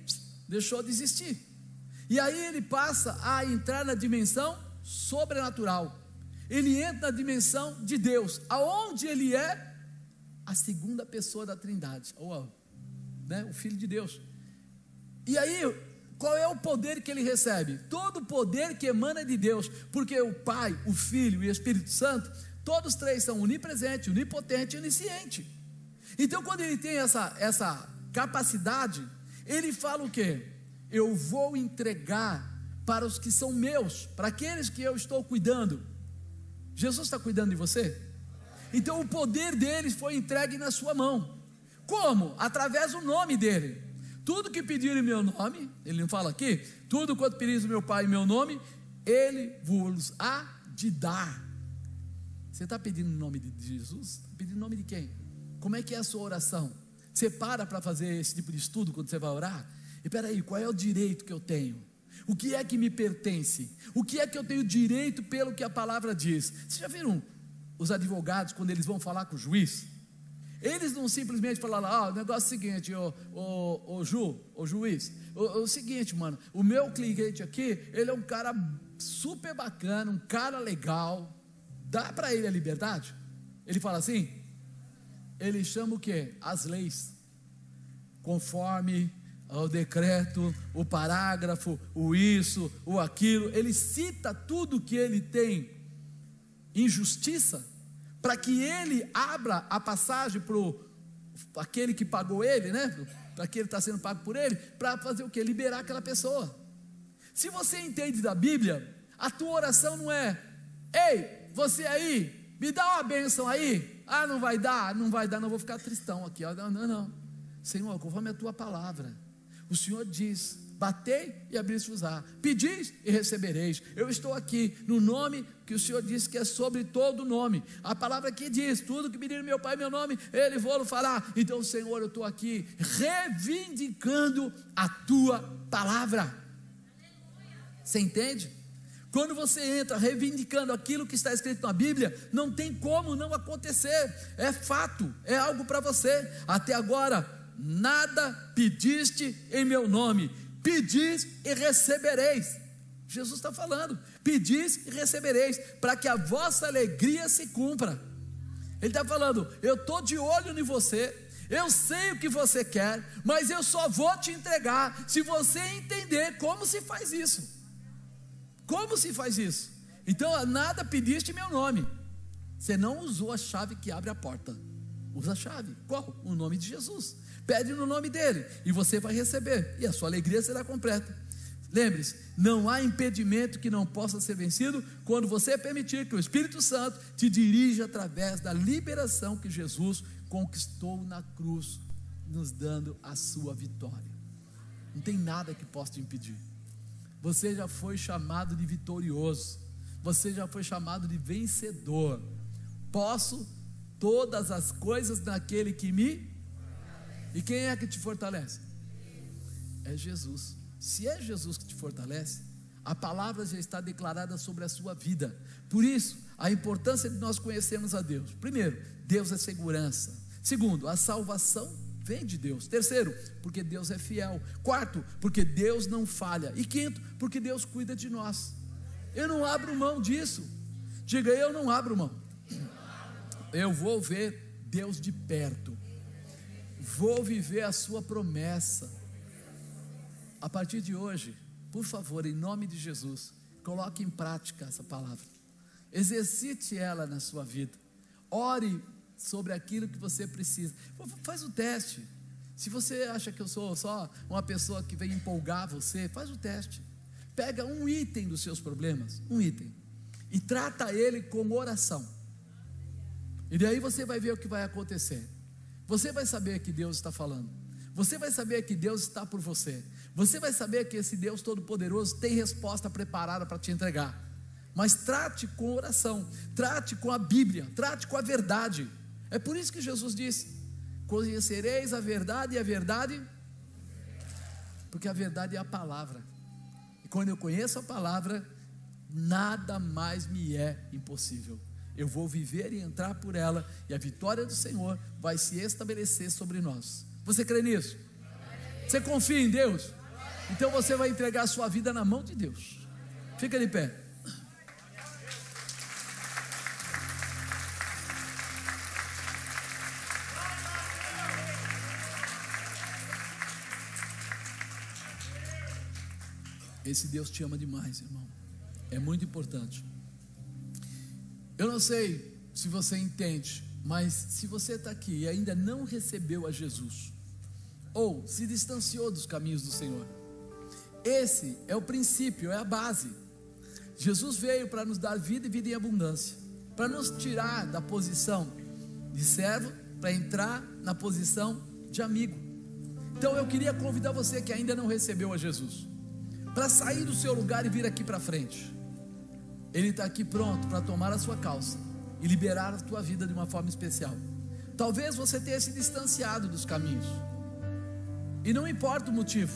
deixou de existir. E aí ele passa a entrar na dimensão sobrenatural. Ele entra na dimensão de Deus, aonde ele é a segunda pessoa da Trindade, ou né, o Filho de Deus. E aí qual é o poder que ele recebe? Todo o poder que emana de Deus, porque o Pai, o Filho e o Espírito Santo, todos três são onipresente, onipotente e onisciente. Então, quando ele tem essa, essa capacidade, ele fala o quê? eu vou entregar para os que são meus, para aqueles que eu estou cuidando. Jesus está cuidando de você? Então o poder deles foi entregue na sua mão. Como? Através do nome dele. Tudo que pedirem em meu nome, ele não fala aqui, tudo quanto pedires meu Pai em meu nome, ele vos há de dar. Você está pedindo em nome de Jesus? Pedindo em nome de quem? Como é que é a sua oração? Você para para fazer esse tipo de estudo quando você vai orar? E peraí, qual é o direito que eu tenho? O que é que me pertence? O que é que eu tenho direito pelo que a palavra diz? Vocês já viram os advogados quando eles vão falar com o juiz? Eles não simplesmente falaram, ah, o negócio é o seguinte, o Ju, juiz, o, o seguinte, mano, o meu cliente aqui, ele é um cara super bacana, um cara legal, dá para ele a liberdade? Ele fala assim, ele chama o que? As leis, conforme o decreto, o parágrafo, o isso, o aquilo, ele cita tudo que ele tem injustiça, para que ele abra a passagem para aquele que pagou ele, né? Para que ele está sendo pago por ele, para fazer o que? Liberar aquela pessoa. Se você entende da Bíblia, a tua oração não é, ei, você aí, me dá uma bênção aí. Ah, não vai dar, não vai dar, não vou ficar tristão aqui. Não, não, não. Senhor, conforme a tua palavra, o Senhor diz: Batei e abri-vos-á. Pedis e recebereis. Eu estou aqui no nome que o Senhor disse que é sobre todo nome. A palavra aqui diz: tudo que pedir meu Pai meu nome, Ele vou falar. Então, Senhor, eu estou aqui reivindicando a tua palavra. Você entende? Quando você entra reivindicando aquilo que está escrito na Bíblia, não tem como não acontecer. É fato, é algo para você. Até agora, nada pediste em meu nome pedis e recebereis. Jesus está falando: pedis e recebereis, para que a vossa alegria se cumpra. Ele está falando: eu estou de olho em você, eu sei o que você quer, mas eu só vou te entregar se você entender como se faz isso. Como se faz isso? Então, nada pediste meu nome. Você não usou a chave que abre a porta. Usa a chave. Qual? O nome de Jesus. Pede no nome dele e você vai receber, e a sua alegria será completa. Lembre-se, não há impedimento que não possa ser vencido quando você permitir que o Espírito Santo te dirija através da liberação que Jesus conquistou na cruz, nos dando a sua vitória. Não tem nada que possa te impedir. Você já foi chamado de vitorioso, você já foi chamado de vencedor. Posso todas as coisas naquele que me e quem é que te fortalece? É Jesus. Se é Jesus que te fortalece, a palavra já está declarada sobre a sua vida. Por isso, a importância de nós conhecermos a Deus. Primeiro, Deus é segurança. Segundo, a salvação vem de Deus. Terceiro, porque Deus é fiel. Quarto, porque Deus não falha. E quinto, porque Deus cuida de nós. Eu não abro mão disso. Diga, eu não abro mão. Eu vou ver Deus de perto. Vou viver a sua promessa. A partir de hoje, por favor, em nome de Jesus, coloque em prática essa palavra. Exercite ela na sua vida. Ore sobre aquilo que você precisa. Faz o teste. Se você acha que eu sou só uma pessoa que vem empolgar você, faz o teste. Pega um item dos seus problemas, um item, e trata ele com oração. E daí você vai ver o que vai acontecer. Você vai saber que Deus está falando. Você vai saber que Deus está por você. Você vai saber que esse Deus Todo-Poderoso tem resposta preparada para te entregar. Mas trate com oração, trate com a Bíblia, trate com a verdade. É por isso que Jesus disse: Conhecereis a verdade e a verdade, porque a verdade é a palavra. E quando eu conheço a palavra, nada mais me é impossível eu vou viver e entrar por ela, e a vitória do Senhor vai se estabelecer sobre nós. Você crê nisso? Você confia em Deus? Então você vai entregar a sua vida na mão de Deus. Fica de pé. Esse Deus te ama demais, irmão. É muito importante. Eu não sei se você entende, mas se você está aqui e ainda não recebeu a Jesus, ou se distanciou dos caminhos do Senhor, Esse é o princípio, é a base. Jesus veio para nos dar vida e vida em abundância, para nos tirar da posição de servo, para entrar na posição de amigo. Então eu queria convidar você que ainda não recebeu a Jesus, para sair do seu lugar e vir aqui para frente. Ele está aqui pronto para tomar a sua calça e liberar a tua vida de uma forma especial. Talvez você tenha se distanciado dos caminhos, e não importa o motivo,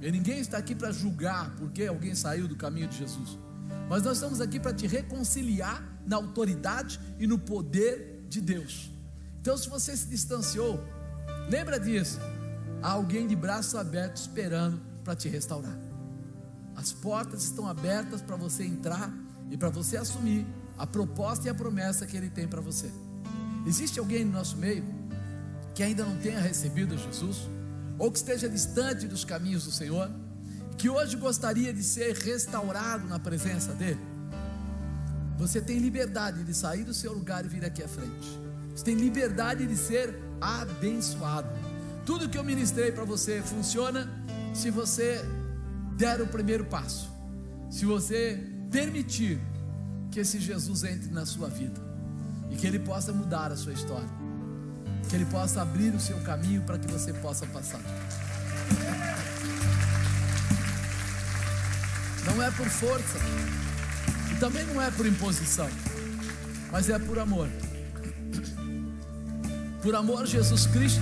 e ninguém está aqui para julgar porque alguém saiu do caminho de Jesus, mas nós estamos aqui para te reconciliar na autoridade e no poder de Deus. Então, se você se distanciou, lembra disso. Há alguém de braços abertos esperando para te restaurar. As portas estão abertas para você entrar e para você assumir a proposta e a promessa que Ele tem para você. Existe alguém no nosso meio que ainda não tenha recebido Jesus, ou que esteja distante dos caminhos do Senhor, que hoje gostaria de ser restaurado na presença dEle? Você tem liberdade de sair do seu lugar e vir aqui à frente. Você tem liberdade de ser abençoado. Tudo que eu ministrei para você funciona se você der o primeiro passo. Se você permitir que esse Jesus entre na sua vida e que ele possa mudar a sua história. Que ele possa abrir o seu caminho para que você possa passar. Não é por força, e também não é por imposição, mas é por amor. Por amor, Jesus Cristo